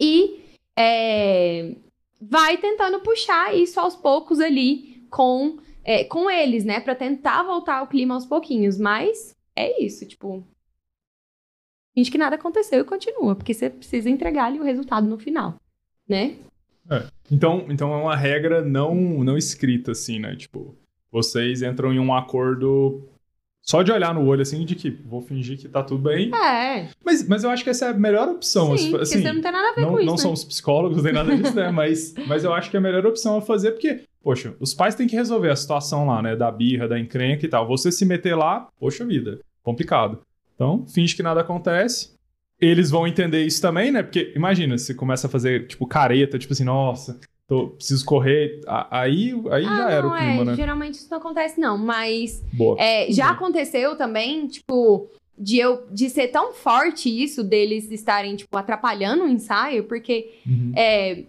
E é, vai tentando puxar isso aos poucos ali com é, com eles, né, para tentar voltar ao clima aos pouquinhos, mas é isso, tipo, finge que nada aconteceu e continua, porque você precisa entregar ali o resultado no final, né? É. Então, então é uma regra não, não escrita, assim, né? Tipo, vocês entram em um acordo só de olhar no olho, assim, de que vou fingir que tá tudo bem. É. Mas, mas eu acho que essa é a melhor opção. Sim, assim, você não tem nada a ver não, com isso. Não né? somos psicólogos nem nada disso, né? [laughs] Mas, mas eu acho que é a melhor opção a fazer, porque, poxa, os pais têm que resolver a situação lá, né? Da birra, da encrenca e tal. Você se meter lá, poxa vida complicado. Então, finge que nada acontece. Eles vão entender isso também, né? Porque imagina, você começa a fazer, tipo, careta, tipo assim, nossa, tô, preciso correr. Aí, aí Ah, já era o clima, é, né? Geralmente isso não acontece, não. Mas Boa. é, já aconteceu também, tipo, de eu de ser tão forte isso deles estarem, tipo, atrapalhando o ensaio, porque Uhum. é,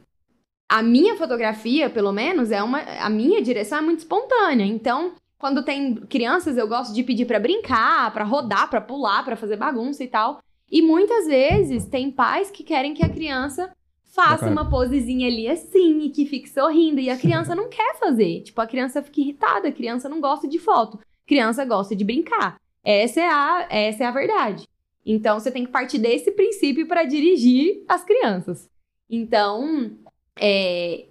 a minha fotografia, pelo menos, é uma. A minha direção é muito espontânea. Então, quando tem crianças, eu gosto de pedir pra brincar, pra rodar, pra pular, pra fazer bagunça e tal. E muitas vezes tem pais que querem que a criança faça uma posezinha ali assim e que fique sorrindo. E a criança não quer fazer. Tipo, a criança fica irritada, a criança não gosta de foto. A criança gosta de brincar. Essa é a, essa é a verdade. Então, você tem que partir desse princípio para dirigir as crianças. Então, é,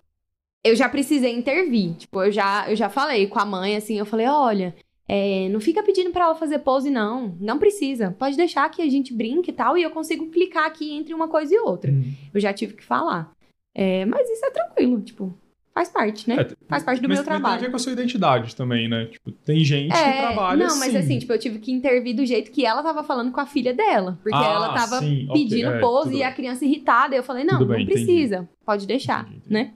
eu já precisei intervir. Tipo, eu já, eu já falei com a mãe, assim, eu falei, olha, é, não fica pedindo pra ela fazer pose, não. Não precisa. Pode deixar que a gente brinque e tal, e eu consigo clicar aqui entre uma coisa e outra. Uhum. Eu já tive que falar. É, mas isso é tranquilo, tipo, faz parte, né? É, Faz parte do meu trabalho. Tem a ver com a sua identidade também, né? Tipo, tem gente que É, trabalha não, mas assim. assim, tipo, eu tive que intervir do jeito que ela tava falando com a filha dela. Porque Ah, ela tava sim, pedindo é, pose e a criança irritada. Eu falei, não, bem, não entendi. precisa. Pode deixar, Entendi, entendi. né?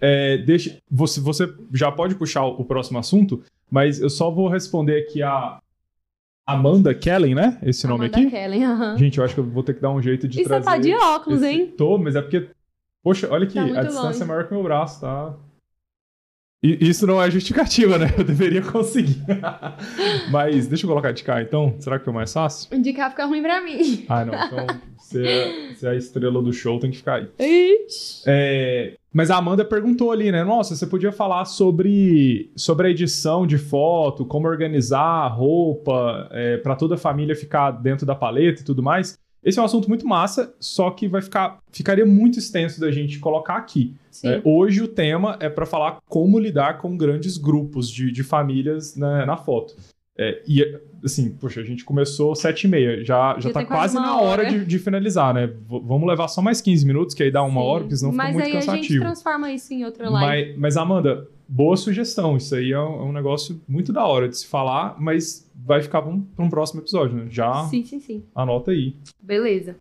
É, deixa, você, você já pode puxar o, o próximo assunto, mas eu só vou responder aqui a Amanda Kellen, né? Esse nome Amanda aqui. Kellen, aham. Gente, eu acho que eu vou ter que dar um jeito de E você trazer. tá de óculos, esse- hein? Tô, mas é porque. Poxa, olha aqui, Tá a distância longe. é maior que o meu braço, tá? Isso não é justificativa, né? [laughs] Eu deveria conseguir. [laughs] mas deixa eu colocar de cá, então. Será que é mais fácil? De cá fica ruim pra mim. [laughs] Ah, não. Então, você é, você é a estrela do show, tem que ficar aí. Ixi. É, mas a Amanda perguntou ali, né? Nossa, você podia falar sobre, sobre a edição de foto, como organizar a roupa, é, para toda a família ficar dentro da paleta e tudo mais. Esse é um assunto muito massa, só que vai ficar, ficaria muito extenso da gente colocar aqui. É, hoje o tema é para falar como lidar com grandes grupos de, de famílias né, na foto. É, e assim, poxa, a gente começou sete e meia, já, já Já tá quase na hora hora. de, de finalizar, né? V- vamos levar só mais 15 minutos, que aí dá uma Sim. hora, porque senão fica Mas muito aí a gente cansativo. transforma isso em outra live. Mas, mas, Amanda, boa sugestão. Isso aí é um, é um negócio muito da hora de se falar, mas vai ficar para um, um próximo episódio, né? Já Sim, sim, sim. anota aí. Beleza.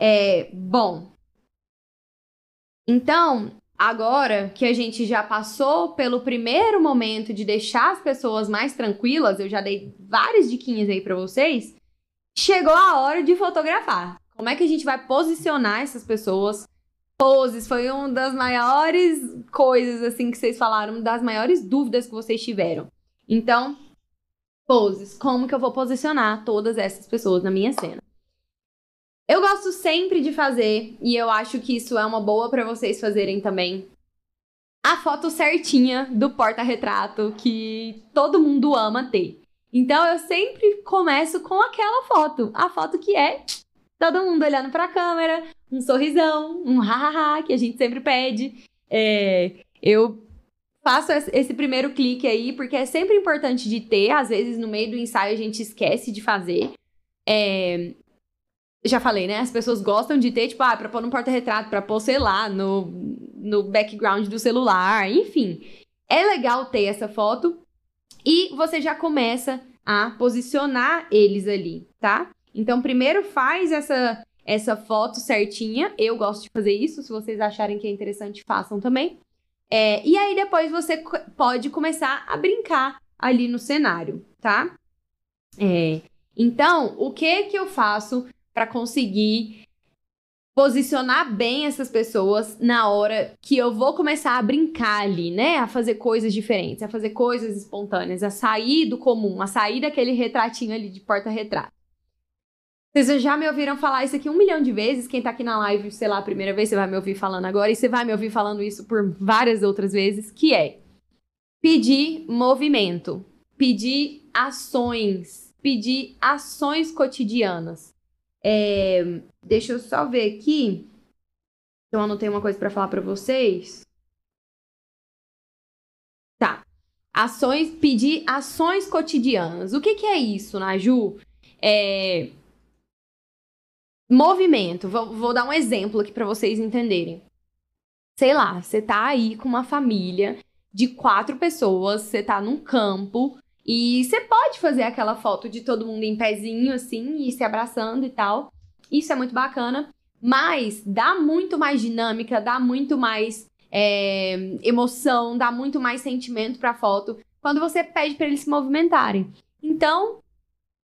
É, bom. Então, agora que a gente já passou pelo primeiro momento de deixar as pessoas mais tranquilas, eu já dei várias diquinhas aí pra vocês. Chegou a hora de fotografar. Como é que a gente vai posicionar essas pessoas? Poses foi uma das maiores coisas assim que vocês falaram, das maiores dúvidas que vocês tiveram. Então, poses, como que eu vou posicionar todas essas pessoas na minha cena? Eu gosto sempre de fazer, e eu acho que isso é uma boa pra vocês fazerem também, a foto certinha do porta-retrato que todo mundo ama ter. Então eu sempre começo com aquela foto, a foto que é todo mundo olhando pra câmera, um sorrisão, um hahaha que a gente sempre pede. É, eu faço es- esse primeiro clique aí porque é sempre importante de ter, às vezes no meio do ensaio a gente esquece de fazer. É, já falei, né? As pessoas gostam de ter, tipo, ah, pra pôr no porta-retrato, pra pôr, sei lá, no, no background do celular, enfim. É legal ter essa foto e você já começa a posicionar eles ali, tá? Então, primeiro faz essa, essa foto certinha. Eu gosto de fazer isso. Se vocês acharem que é interessante, façam também. É, e aí, depois você pode começar a brincar ali no cenário, tá? É, então, o que que eu faço para conseguir posicionar bem essas pessoas na hora que eu vou começar a brincar ali, né? A fazer coisas diferentes, a fazer coisas espontâneas, a sair do comum, a sair daquele retratinho ali de porta-retrato. Vocês já me ouviram falar isso aqui um milhão de vezes. Quem tá aqui na live, sei lá, a primeira vez, você vai me ouvir falando agora, e você vai me ouvir falando isso por várias outras vezes, que é pedir movimento, pedir ações, pedir ações cotidianas. É, deixa eu só ver aqui. Eu anotei uma coisa pra falar pra vocês. Tá. Ações, pedir ações cotidianas. O que, que é isso, Naju? É, movimento. Vou, vou dar um exemplo aqui pra vocês entenderem. Sei lá, você tá aí com uma família de quatro pessoas, você tá num campo E você pode fazer aquela foto de todo mundo em pezinho, assim, e se abraçando e tal. Isso é muito bacana. Mas dá muito mais dinâmica, dá muito mais é, emoção, dá muito mais sentimento pra foto quando você pede para eles se movimentarem. Então,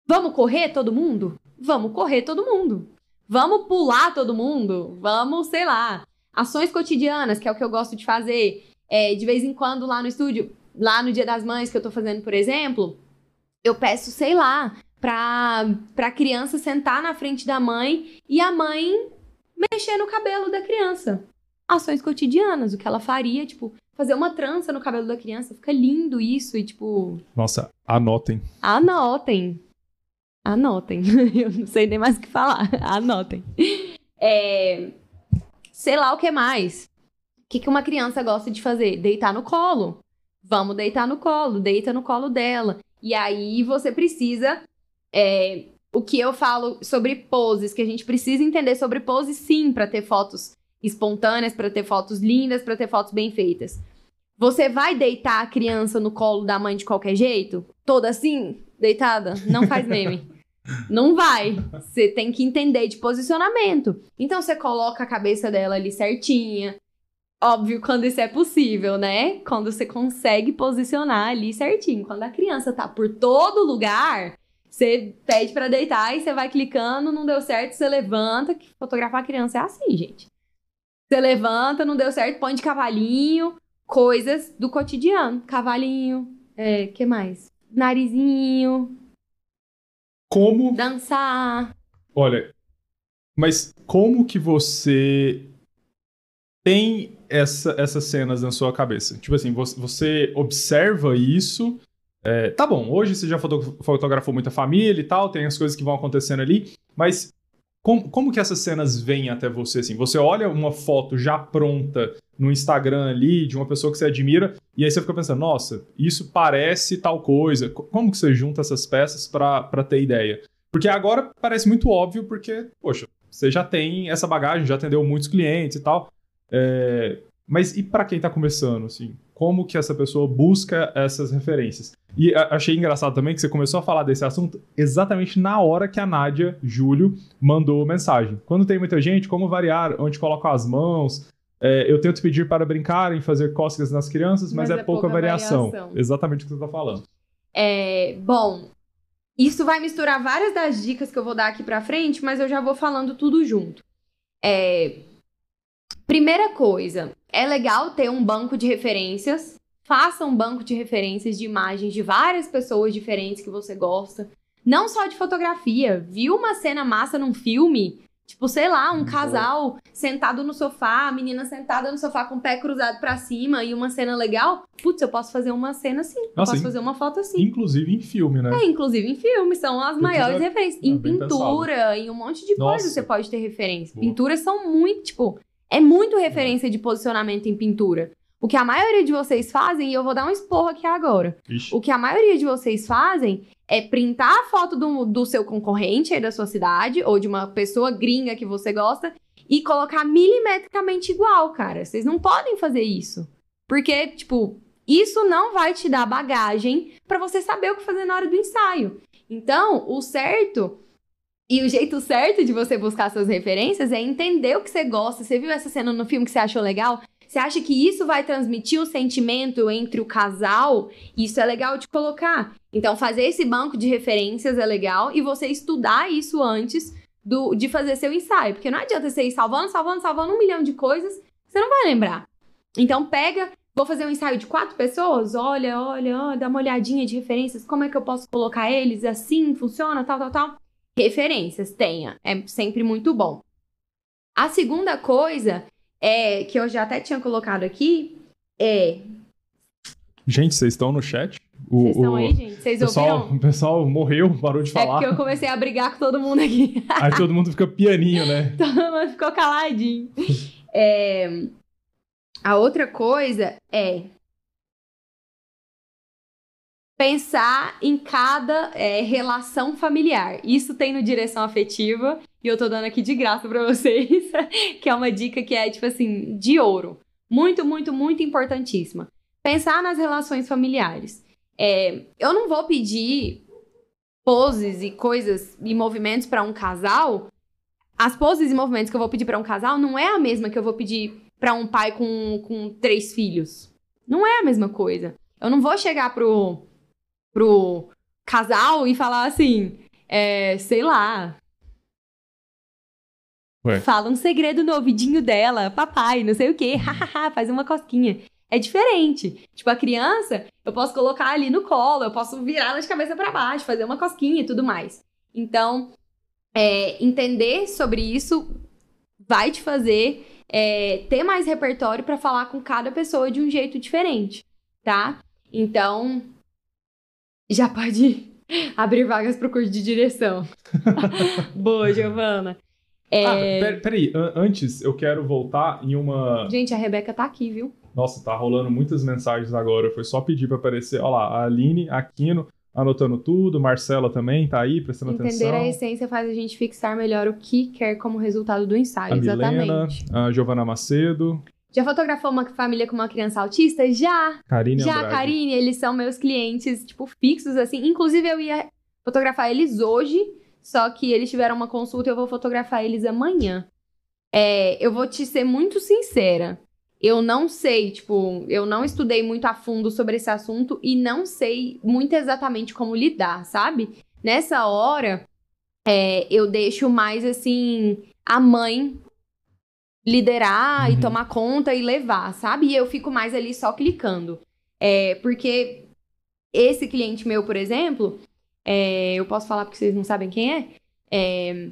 vamos correr todo mundo? Vamos correr todo mundo. Vamos pular todo mundo? Vamos, sei lá. Ações cotidianas, que é o que eu gosto de fazer. É, de vez em quando lá no estúdio, lá no Dia das Mães que eu tô fazendo, por exemplo, eu peço, sei lá, pra, pra criança sentar na frente da mãe e a mãe mexer no cabelo da criança. Ações cotidianas, o que ela faria, tipo, fazer uma trança no cabelo da criança. Fica lindo isso e, tipo. Nossa, anotem. Anotem. Anotem. [laughs] Eu não sei nem mais o que falar. [laughs] Anotem. É... Sei lá o que mais. O que, que uma criança gosta de fazer? Deitar no colo. Vamos deitar no colo. Deita no colo dela. E aí você precisa. É... O que eu falo sobre poses, que a gente precisa entender sobre poses, sim, para ter fotos espontâneas, para ter fotos lindas, para ter fotos bem feitas. Você vai deitar a criança no colo da mãe de qualquer jeito? Toda assim, deitada? Não faz meme. [laughs] Não vai. Você tem que entender de posicionamento. Então você coloca a cabeça dela ali certinha. Óbvio, quando isso é possível, né? Quando você consegue posicionar ali certinho. Quando a criança tá por todo lugar, você pede para deitar e você vai clicando, não deu certo, você levanta. Que fotografar a criança é assim, gente. Você levanta, não deu certo, põe de cavalinho, coisas do cotidiano. Cavalinho, é, que mais? Narizinho, Como. dançar. Olha, mas como que você tem essa- essas cenas na sua cabeça? Tipo assim, você, observa isso. é, tá bom, hoje você já foto- fotografou muita família e tal, tem as coisas que vão acontecendo ali, mas como, como que essas cenas vêm até você? Assim? Você olha uma foto já pronta no Instagram ali de uma pessoa que você admira e aí você fica pensando, nossa, isso parece tal coisa. Co- Como que você junta essas peças pra ter ideia? Porque agora parece muito óbvio, porque, poxa, você já tem essa bagagem, já atendeu muitos clientes e tal. É, Mas e pra quem tá começando, assim? Como que essa pessoa busca essas referências? E achei engraçado também que você começou a falar desse assunto exatamente na hora que a Nádia Júlio mandou mensagem. Quando tem muita gente, como variar, onde coloco as mãos? É, eu tento pedir para brincarem, fazer cócegas nas crianças, mas, é, pouca, variação. Exatamente o que você tá falando. É, bom, isso vai misturar várias das dicas que eu vou dar aqui pra frente, mas eu já vou falando tudo junto. É, primeira coisa, é legal ter um banco de referências. Faça um banco de referências de imagens de várias pessoas diferentes que você gosta. Não só de fotografia. Viu uma cena massa num filme? Tipo, sei lá, um casal sentado no sofá, a menina sentada no sofá com o pé cruzado pra cima e uma cena legal. Putz, eu posso fazer uma cena assim. Eu Nossa, posso in- fazer uma foto assim. Inclusive em filme, né? É, inclusive em filmes, são as Porque maiores referências. é Em pintura, em um monte de Nossa. coisa você pode ter referência. Boa. Pinturas são muito, tipo, é muito referência de posicionamento em pintura. O que a maioria de vocês fazem, e eu vou dar um esporro aqui agora. Ixi. O que a maioria de vocês fazem é printar a foto do, do seu concorrente aí da sua cidade, ou de uma pessoa gringa que você gosta, e colocar milimetricamente igual, cara. Vocês não podem fazer isso. Porque, tipo, isso não vai te dar bagagem pra você saber o que fazer na hora do ensaio. Então, o certo e o jeito certo de você buscar suas referências é entender o que você gosta. Você viu essa cena no filme que você achou legal? Você acha que isso vai transmitir o sentimento entre o casal? Isso é legal de colocar. Então, fazer esse banco de referências é legal e você estudar isso antes do, de fazer seu ensaio. Porque não adianta você ir salvando, salvando, salvando um milhão de coisas, você não vai lembrar. Então, pega, vou fazer um ensaio de quatro pessoas, olha, olha, olha, dá uma olhadinha de referências, como é que eu posso colocar eles assim, funciona, tal, tal, tal. Referências, tenha, é sempre muito bom. A segunda coisa é que eu já até tinha colocado aqui é. Gente, vocês estão no chat? O, Vocês estão aí, gente? Vocês pessoal, ouviram? [laughs] o pessoal morreu, parou de É falar. porque eu comecei a brigar com todo mundo aqui. [laughs] Aí todo mundo fica pianinho, né? [laughs] Todo mundo ficou caladinho. É, A outra coisa é pensar em cada é, relação familiar. Isso tem no direção afetiva e eu tô dando aqui de graça pra vocês, [laughs] que é uma dica que é tipo assim, de ouro. Muito, muito, muito importantíssima. Pensar nas relações familiares. É, eu não vou pedir poses e coisas e movimentos para um casal. As poses e movimentos que eu vou pedir para um casal não é a mesma que eu vou pedir para um pai com, com três filhos. Não é a mesma coisa. Eu não vou chegar pro, pro casal e falar assim, é, sei lá. Ué. Fala um segredo no ouvidinho dela, papai, não sei o quê, hahaha, faz uma cosquinha. É diferente. Tipo, a criança, eu posso colocar ali no colo, eu posso virar ela de cabeça para baixo, fazer uma cosquinha e tudo mais. Então, é, entender sobre isso vai te fazer é, ter mais repertório para falar com cada pessoa de um jeito diferente, tá? Então, já pode abrir vagas pro curso de direção. [laughs] Boa, Giovana. É... Ah, pera, peraí, an- antes eu quero voltar em uma. Gente, a Rebeca tá aqui, viu? Nossa, tá rolando muitas mensagens agora. Foi só pedir pra aparecer. Olha lá, a Aline, Aquino, anotando tudo. Marcela também tá aí, prestando Entender atenção. a essência faz a gente fixar melhor o que quer como resultado do ensaio. A Milena, Exatamente. a Giovana Macedo, Já fotografou uma família com uma criança autista? Já! Karine Já, Andrade. Karine, eles são meus clientes, tipo, fixos, assim. Inclusive, eu ia fotografar eles hoje, só que eles tiveram uma consulta e eu vou fotografar eles amanhã. É, eu vou te ser muito sincera. Eu não sei, tipo, eu não estudei muito a fundo sobre esse assunto e não sei muito exatamente como lidar, sabe? Nessa hora, é, eu deixo mais, assim, a mãe liderar Uhum. e tomar conta e levar, sabe? E eu fico mais ali só clicando. É, porque esse cliente meu, por exemplo, é, eu posso falar porque vocês não sabem quem é, é,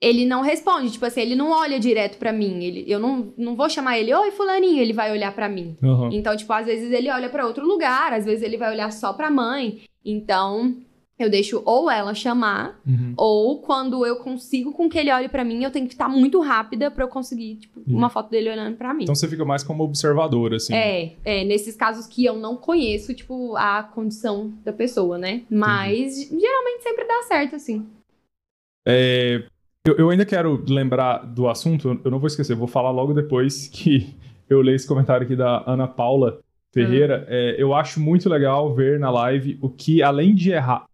ele não responde, tipo assim, ele não olha direto pra mim. Ele, eu não, não vou chamar ele, oi, fulaninho, ele vai olhar pra mim. Aham. Então, tipo, às vezes ele olha pra outro lugar, às vezes ele vai olhar só pra mãe. Então, eu deixo ou ela chamar, Uhum. ou quando eu consigo com que ele olhe pra mim, eu tenho que estar muito rápida pra eu conseguir, tipo, Uhum. uma foto dele olhando pra mim. Então você fica mais como observadora, assim. É, é, nesses casos que eu não conheço, tipo, a condição da pessoa, né? Mas geralmente sempre dá certo, assim. É, eu, eu ainda quero lembrar do assunto, eu não vou esquecer, vou falar logo depois [laughs] que eu leio esse comentário aqui da Ana Paula Ferreira. Hum. É, eu acho muito legal ver na live o que, além de errar.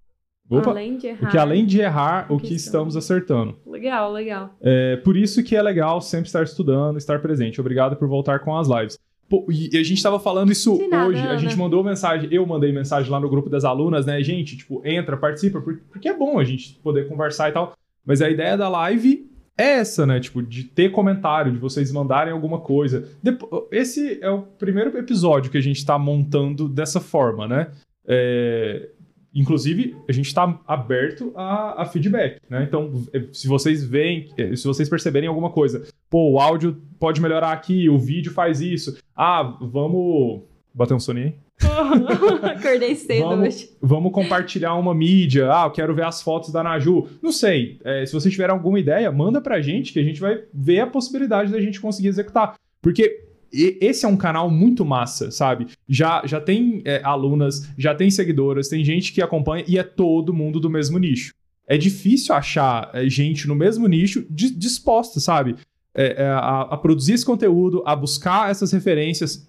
Opa! Além de errar. o que além de errar, o que que estamos- acertando. Legal, legal. É por isso que é legal sempre estar estudando, estar presente. Obrigado por voltar com as lives. Pô, e a gente estava falando isso nada, hoje. A Ana. gente mandou mensagem, eu mandei mensagem lá no grupo das alunas, né? Gente, tipo, entra, participa, por- porque é bom a gente poder conversar e tal. Mas a ideia da live é essa, né? Tipo, de ter comentário, de vocês mandarem alguma coisa. Esse é o primeiro episódio que a gente tá montando dessa forma, né? É, Inclusive, a gente está aberto a, a feedback, né? Então, eh, se vocês veem, eh, se vocês perceberem alguma coisa, pô, o áudio pode melhorar aqui, o vídeo faz isso. Ah, vamos. Bater um soninho aí? [laughs] Acordei cedo Vamos- hoje. Vamos compartilhar uma mídia. Ah, eu quero ver as fotos da Naju. Não sei. eh, se vocês tiverem alguma ideia, manda pra gente que a gente vai ver a possibilidade da gente conseguir executar. Porque e- esse é um canal muito massa, sabe? Já, já tem é, alunas, já tem seguidoras, tem gente que acompanha e é todo mundo do mesmo nicho. É difícil achar é, gente no mesmo nicho di- disposta, sabe? É, é, a, a produzir esse conteúdo, a buscar essas referências,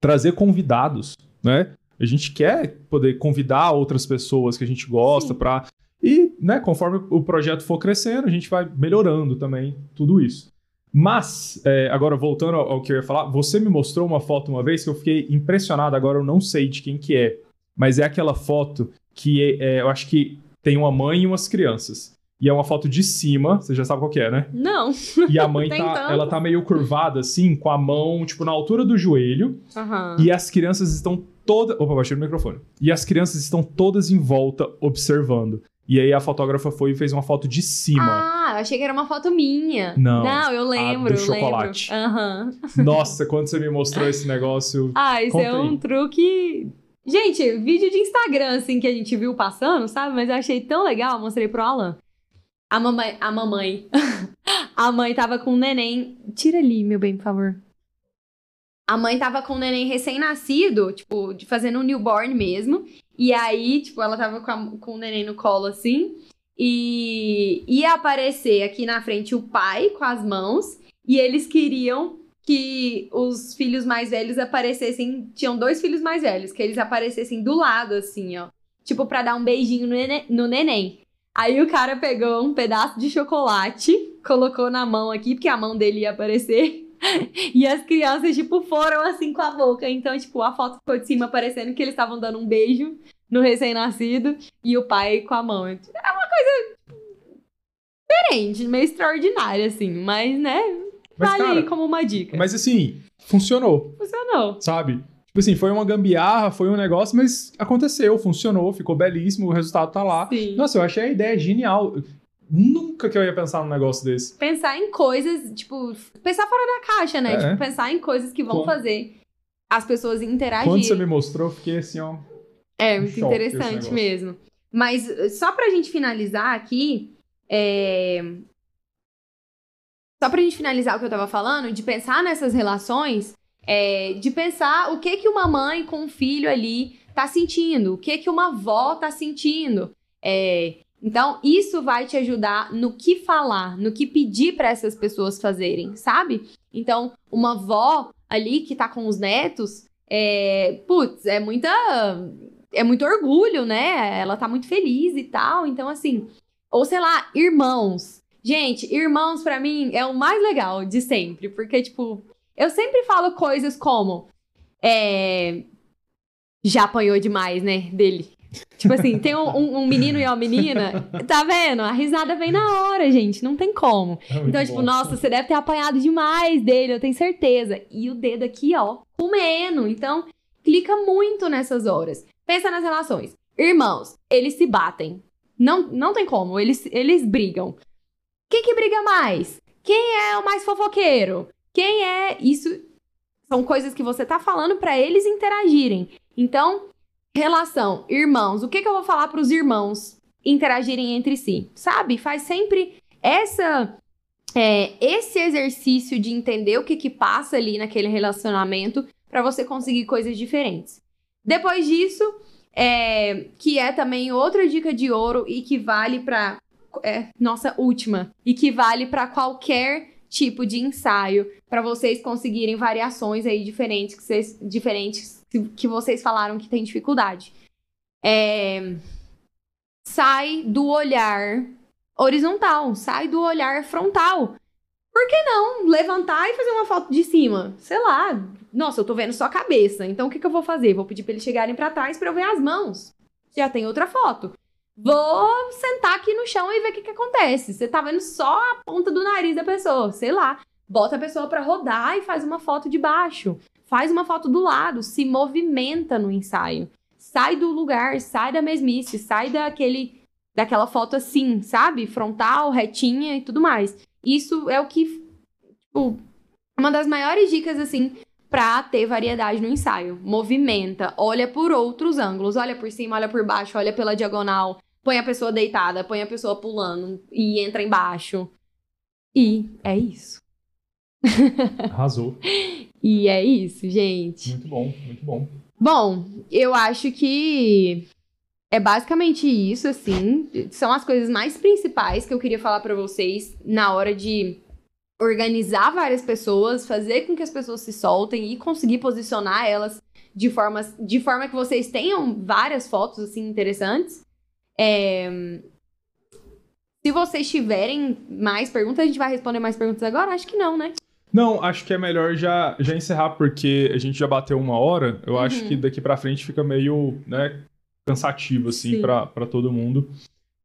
trazer convidados, né? A gente quer poder convidar outras pessoas que a gente gosta pra. E, né, conforme o projeto for crescendo, a gente vai melhorando também tudo isso. Mas, é, agora voltando ao, ao que eu ia falar, você me mostrou uma foto uma vez que eu fiquei impressionado, agora eu não sei de quem que é, mas é aquela foto que é- é, eu acho que tem uma mãe e umas crianças. E é uma foto de cima, você já sabe qual que é, né? Não. E a [laughs] mãe tá, tanto. ela tá meio curvada assim, com a mão, tipo, na altura do joelho, Aham. e as crianças estão todas. Opa, baixei o microfone. E as crianças estão todas em volta observando. E aí a fotógrafa foi e fez uma foto de cima. Ah, eu achei que era uma foto minha. Não. Não, eu lembro, do eu chocolate. lembro. Aham. Nossa, quando você me mostrou esse negócio. [laughs] Ah, isso é um truque. Gente, vídeo de Instagram, assim, que a gente viu passando, sabe? Mas eu achei tão legal, mostrei pro Alan. A mamãe. A mamãe. [laughs] a mãe tava com o neném. Tira ali, meu bem, por favor. A mãe tava com o neném recém-nascido, tipo, de fazendo um newborn mesmo. E aí, tipo, ela tava com, a- com o neném no colo, assim. E ia aparecer aqui na frente o pai com as mãos. E eles queriam que os filhos mais velhos aparecessem. Tinham dois filhos mais velhos, que eles aparecessem do lado, assim, ó. Tipo, pra dar um beijinho no neném. No neném. Aí o cara pegou um pedaço de chocolate, colocou na mão aqui, porque a mão dele ia aparecer. [laughs] E as crianças, tipo, foram assim com a boca. Então, tipo, a foto ficou de cima parecendo que eles estavam dando um beijo no recém-nascido e o pai com a mão. É uma coisa tipo, diferente, meio extraordinária, assim. Mas, né, Mas, tá cara, ali como uma dica. Mas assim, funcionou, Funcionou. sabe? Tipo assim, foi uma gambiarra, foi um negócio, mas aconteceu, funcionou, ficou belíssimo, o resultado tá lá. Sim. Nossa, eu achei a ideia genial. Nunca que eu ia pensar num negócio desse. Pensar em coisas, tipo, pensar fora da caixa, né? É. Tipo, pensar em coisas que vão Como- fazer as pessoas Quando interagirem. você me mostrou, eu fiquei assim, ó. É, Um muito esse interessante mesmo. Mas eh, só pra gente finalizar aqui, é... só pra gente finalizar o que eu tava falando, de pensar nessas relações, é, de pensar o que que uma mãe com um filho ali tá sentindo, o que que uma avó tá sentindo. É, então, isso vai te ajudar no que falar, no que pedir pra essas pessoas fazerem, sabe? Então, uma avó ali que tá com os netos, é, putz, é muita é muito orgulho, né? Ela tá muito feliz e tal. Então, assim, ou sei lá, irmãos. Gente, irmãos pra mim é o mais legal de sempre, porque, tipo, eu sempre falo coisas como. É. Já apanhou demais, né? Dele. Tipo assim, tem um, um- menino e uma menina, tá vendo? A risada vem na hora, gente, não tem como. Então, tipo, nossa, você deve ter apanhado demais dele, eu tenho certeza. E o dedo aqui, ó, comendo. Então, clica muito nessas horas. Pensa nas relações. Irmãos, eles se batem. Não, não tem como, eles, eles brigam. Quem que briga mais? Quem é o mais fofoqueiro? Quem é. Isso são coisas que você tá falando pra eles interagirem. Então, relação, irmãos. O que, que eu vou falar pros irmãos interagirem entre si? Sabe? Faz sempre essa. é, esse exercício de entender o que, que passa ali naquele relacionamento pra você conseguir coisas diferentes. Depois disso, é, que é também outra dica de ouro e que vale pra é, nossa última e que vale pra qualquer tipo de ensaio pra vocês conseguirem variações aí diferentes que vocês, diferentes que, vocês falaram que tem dificuldade. É, sai do olhar horizontal, sai do olhar frontal. Por que não levantar e fazer uma foto de cima? Sei lá. Nossa, eu tô vendo só a cabeça. Então o que, que eu vou fazer? Vou pedir pra eles chegarem pra trás pra eu ver as mãos. Já tem outra foto. Vou sentar aqui no chão e ver o que, que acontece. Você tá vendo só a ponta do nariz da pessoa, sei lá. Bota a pessoa pra rodar e faz uma foto de baixo. Faz uma foto do lado, se movimenta no ensaio. Sai do lugar, sai da mesmice, sai daquele daquela foto assim, sabe? Frontal, retinha e tudo mais. Isso é o que, tipo, uma das maiores dicas, assim, pra ter variedade no ensaio. Movimenta, olha por outros ângulos, olha por cima, olha por baixo, olha pela diagonal, põe a pessoa deitada, põe a pessoa pulando e entra embaixo. E é isso. [laughs] Arrasou. E é isso, gente. Muito bom, muito bom. Bom, eu acho que é basicamente isso, assim. São as coisas mais principais que eu queria falar pra vocês na hora de organizar várias pessoas, fazer com que as pessoas se soltem e conseguir posicionar elas de forma, de forma que vocês tenham várias fotos, assim, interessantes. É, Se vocês tiverem mais perguntas, a gente vai responder mais perguntas agora? Acho que não, né? Não, acho que é melhor já, já encerrar, porque a gente já bateu uma hora. Eu acho Uhum. que daqui pra frente fica meio, né, cansativo, assim, pra todo mundo.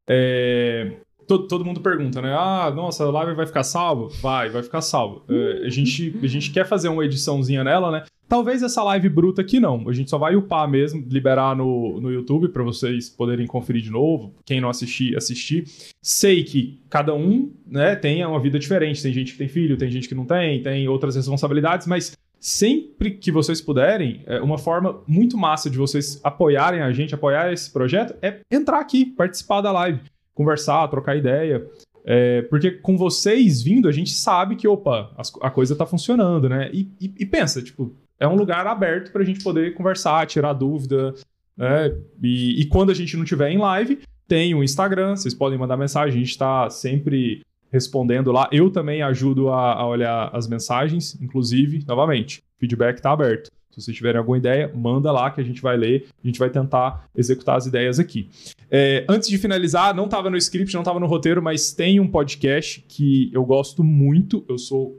É, todo, todo mundo pergunta, né? Ah, nossa, a live vai ficar salvo? Vai, vai ficar salvo. É, a, gente, a gente quer fazer uma ediçãozinha nela, né? Talvez essa live bruta aqui não. A gente só vai upar mesmo, liberar no, no YouTube pra vocês poderem conferir de novo. Quem não assistir, assistir. Sei que cada um, né, tem uma vida diferente. Tem gente que tem filho, tem gente que não tem, tem outras responsabilidades, mas sempre que vocês puderem, é, uma forma muito massa de vocês apoiarem a gente, apoiar esse projeto, é entrar aqui, participar da live, conversar, trocar ideia. É, porque com vocês vindo, a gente sabe que, opa, a coisa tá funcionando, né? E, e- e pensa, tipo, é um lugar aberto pra gente poder conversar, tirar dúvida, né? E, e quando a gente não tiver em live, tem o Instagram, vocês podem mandar mensagem, a gente tá sempre respondendo lá. Eu também ajudo a, a olhar as mensagens, inclusive, novamente, feedback está aberto. Se vocês tiverem alguma ideia, manda lá que a gente vai ler, a gente vai tentar executar as ideias aqui. É, antes de finalizar, não estava no script, não estava no roteiro, mas tem um podcast que eu gosto muito. Eu sou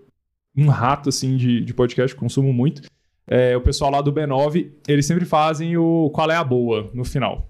um rato assim de, de podcast, consumo muito. É, o pessoal lá do B9, eles sempre fazem o Qual é a Boa no final.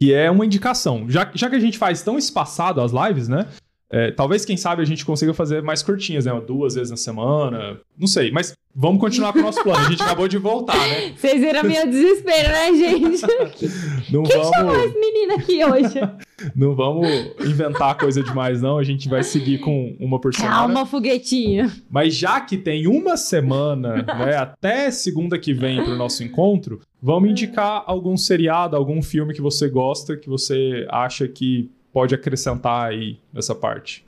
Que é uma indicação. Já, já que a gente faz tão espaçado as lives, né? É, talvez, quem sabe, a gente consiga fazer mais curtinhas, né? Duas vezes na semana. Não sei, mas vamos continuar com o nosso plano. A gente acabou de voltar, né? [laughs] Vocês viram meu desespero, né, gente? [laughs] Não Quem vamos... chamou esse menino aqui hoje? [laughs] Não vamos inventar coisa demais, não. A gente vai seguir com uma por semana. Calma, foguetinho. Mas já que tem uma semana, né, até segunda que vem pro nosso encontro, vamos indicar algum seriado, algum filme que você gosta, que você acha que pode acrescentar aí nessa parte.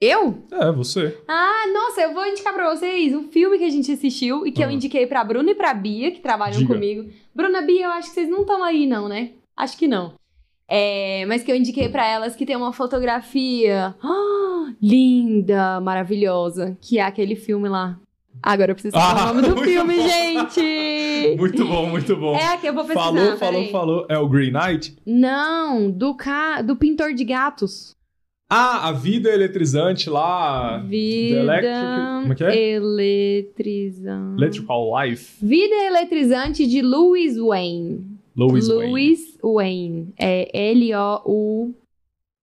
Eu? É, você. Ah, nossa, eu vou indicar pra vocês um filme que a gente assistiu e que eu Ah. indiquei pra Bruna e pra Bia, que trabalham Diga. comigo. Bruna, Bia, eu acho que vocês não estão aí, não, né? Acho que não. É, mas que eu indiquei pra elas que tem uma fotografia ah, [gasps] linda, maravilhosa, que é aquele filme lá. Agora eu preciso saber Ah, o nome do filme, bom. gente! Muito bom, muito bom. É aqui, eu vou pesquisar. falou, falou, peraí. falou. É o Green Knight? Não, do, ca... do pintor de gatos. Ah, a vida eletrizante lá. Vida Electric- como é que é? eletrizante. Electrical Life. Vida eletrizante de Louis Wayne. Louis Wayne. Louis Wayne. É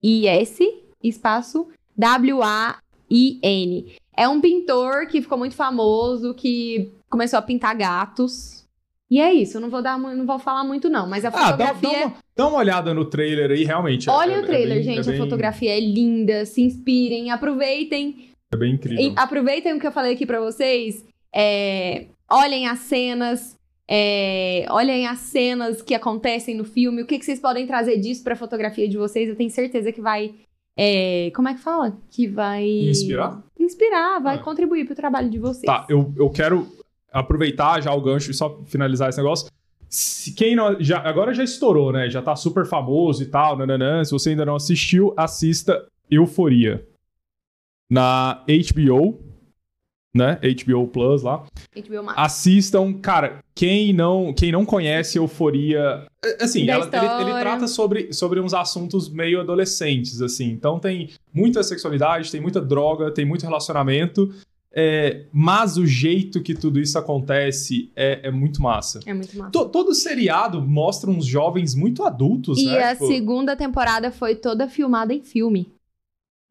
L-O-U-I-S, espaço W-A-I-N. É um pintor que ficou muito famoso, que começou a pintar gatos. E é isso, eu não vou dar, não vou falar muito não, mas a Ah, dá, fotografia dá uma, dá uma olhada no trailer aí, realmente. é- Olha é- o trailer, é bem- gente. é bem- A fotografia é linda. Se inspirem, aproveitem. É bem incrível. E aproveitem o que eu falei aqui pra vocês. é, olhem as cenas. é, olhem as cenas que acontecem no filme. O que, que vocês podem trazer disso pra fotografia de vocês? Eu tenho certeza que vai. É, como é que fala? Que vai. Inspirar? Inspirar, vai É. contribuir pro trabalho de vocês. Tá, eu, eu quero aproveitar já o gancho e só finalizar esse negócio. Se quem não, já, agora já estourou, né? Já tá super famoso e tal, nananã. Se você ainda não assistiu, assista Euforia. Na HBO, né? HBO Plus lá. HBO Max. Assistam, cara, quem não, quem não conhece Euforia, é, assim, ela- ele, ele trata sobre, sobre uns assuntos meio adolescentes, assim. Então tem muita sexualidade, tem muita droga, tem muito relacionamento, é, mas o jeito que tudo isso acontece é, é muito massa. É muito massa. To- todo seriado mostra uns jovens muito adultos, E né? a Tipo, segunda temporada foi toda filmada em filme.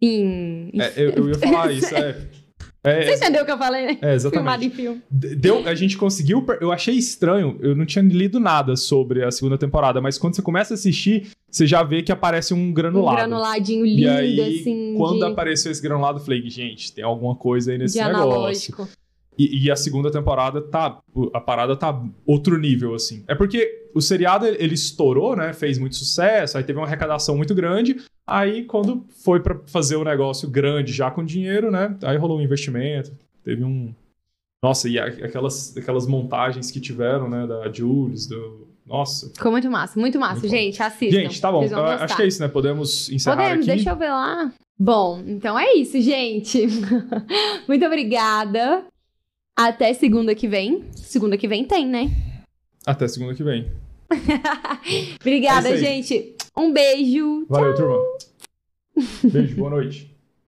Em- é, eu, eu ia falar isso, é. [laughs] É, Você entendeu o que eu falei, né? é, Filmado exatamente. em filme. Deu, a gente conseguiu. Eu achei estranho. Eu não tinha lido nada sobre a segunda temporada, mas quando você começa a assistir, você já vê que aparece um Um granulado. granuladinho e lindo, aí, assim. quando de, apareceu esse granulado, eu falei, gente, tem alguma coisa aí nesse de negócio. analógico. E, e a segunda temporada tá. A parada tá outro nível, assim. É porque o seriado ele estourou, né? Fez muito sucesso, aí teve uma arrecadação muito grande. Aí, quando foi pra fazer o negócio grande já com dinheiro, né? Aí rolou um investimento. Teve um. Nossa, e aquelas, aquelas montagens que tiveram, né? Da Jules, do. Nossa. Ficou muito massa, muito massa, Muito bom. gente. Assistam. Gente, tá bom. Acho que é isso, né? Podemos encerrar Podemos, aqui. deixa eu ver lá. Bom, então é isso, gente. [laughs] muito obrigada. Até segunda que vem. Segunda que vem tem, né? Até segunda que vem. [laughs] Obrigada, É gente. Um beijo. Valeu, turma. Beijo, boa noite. [laughs]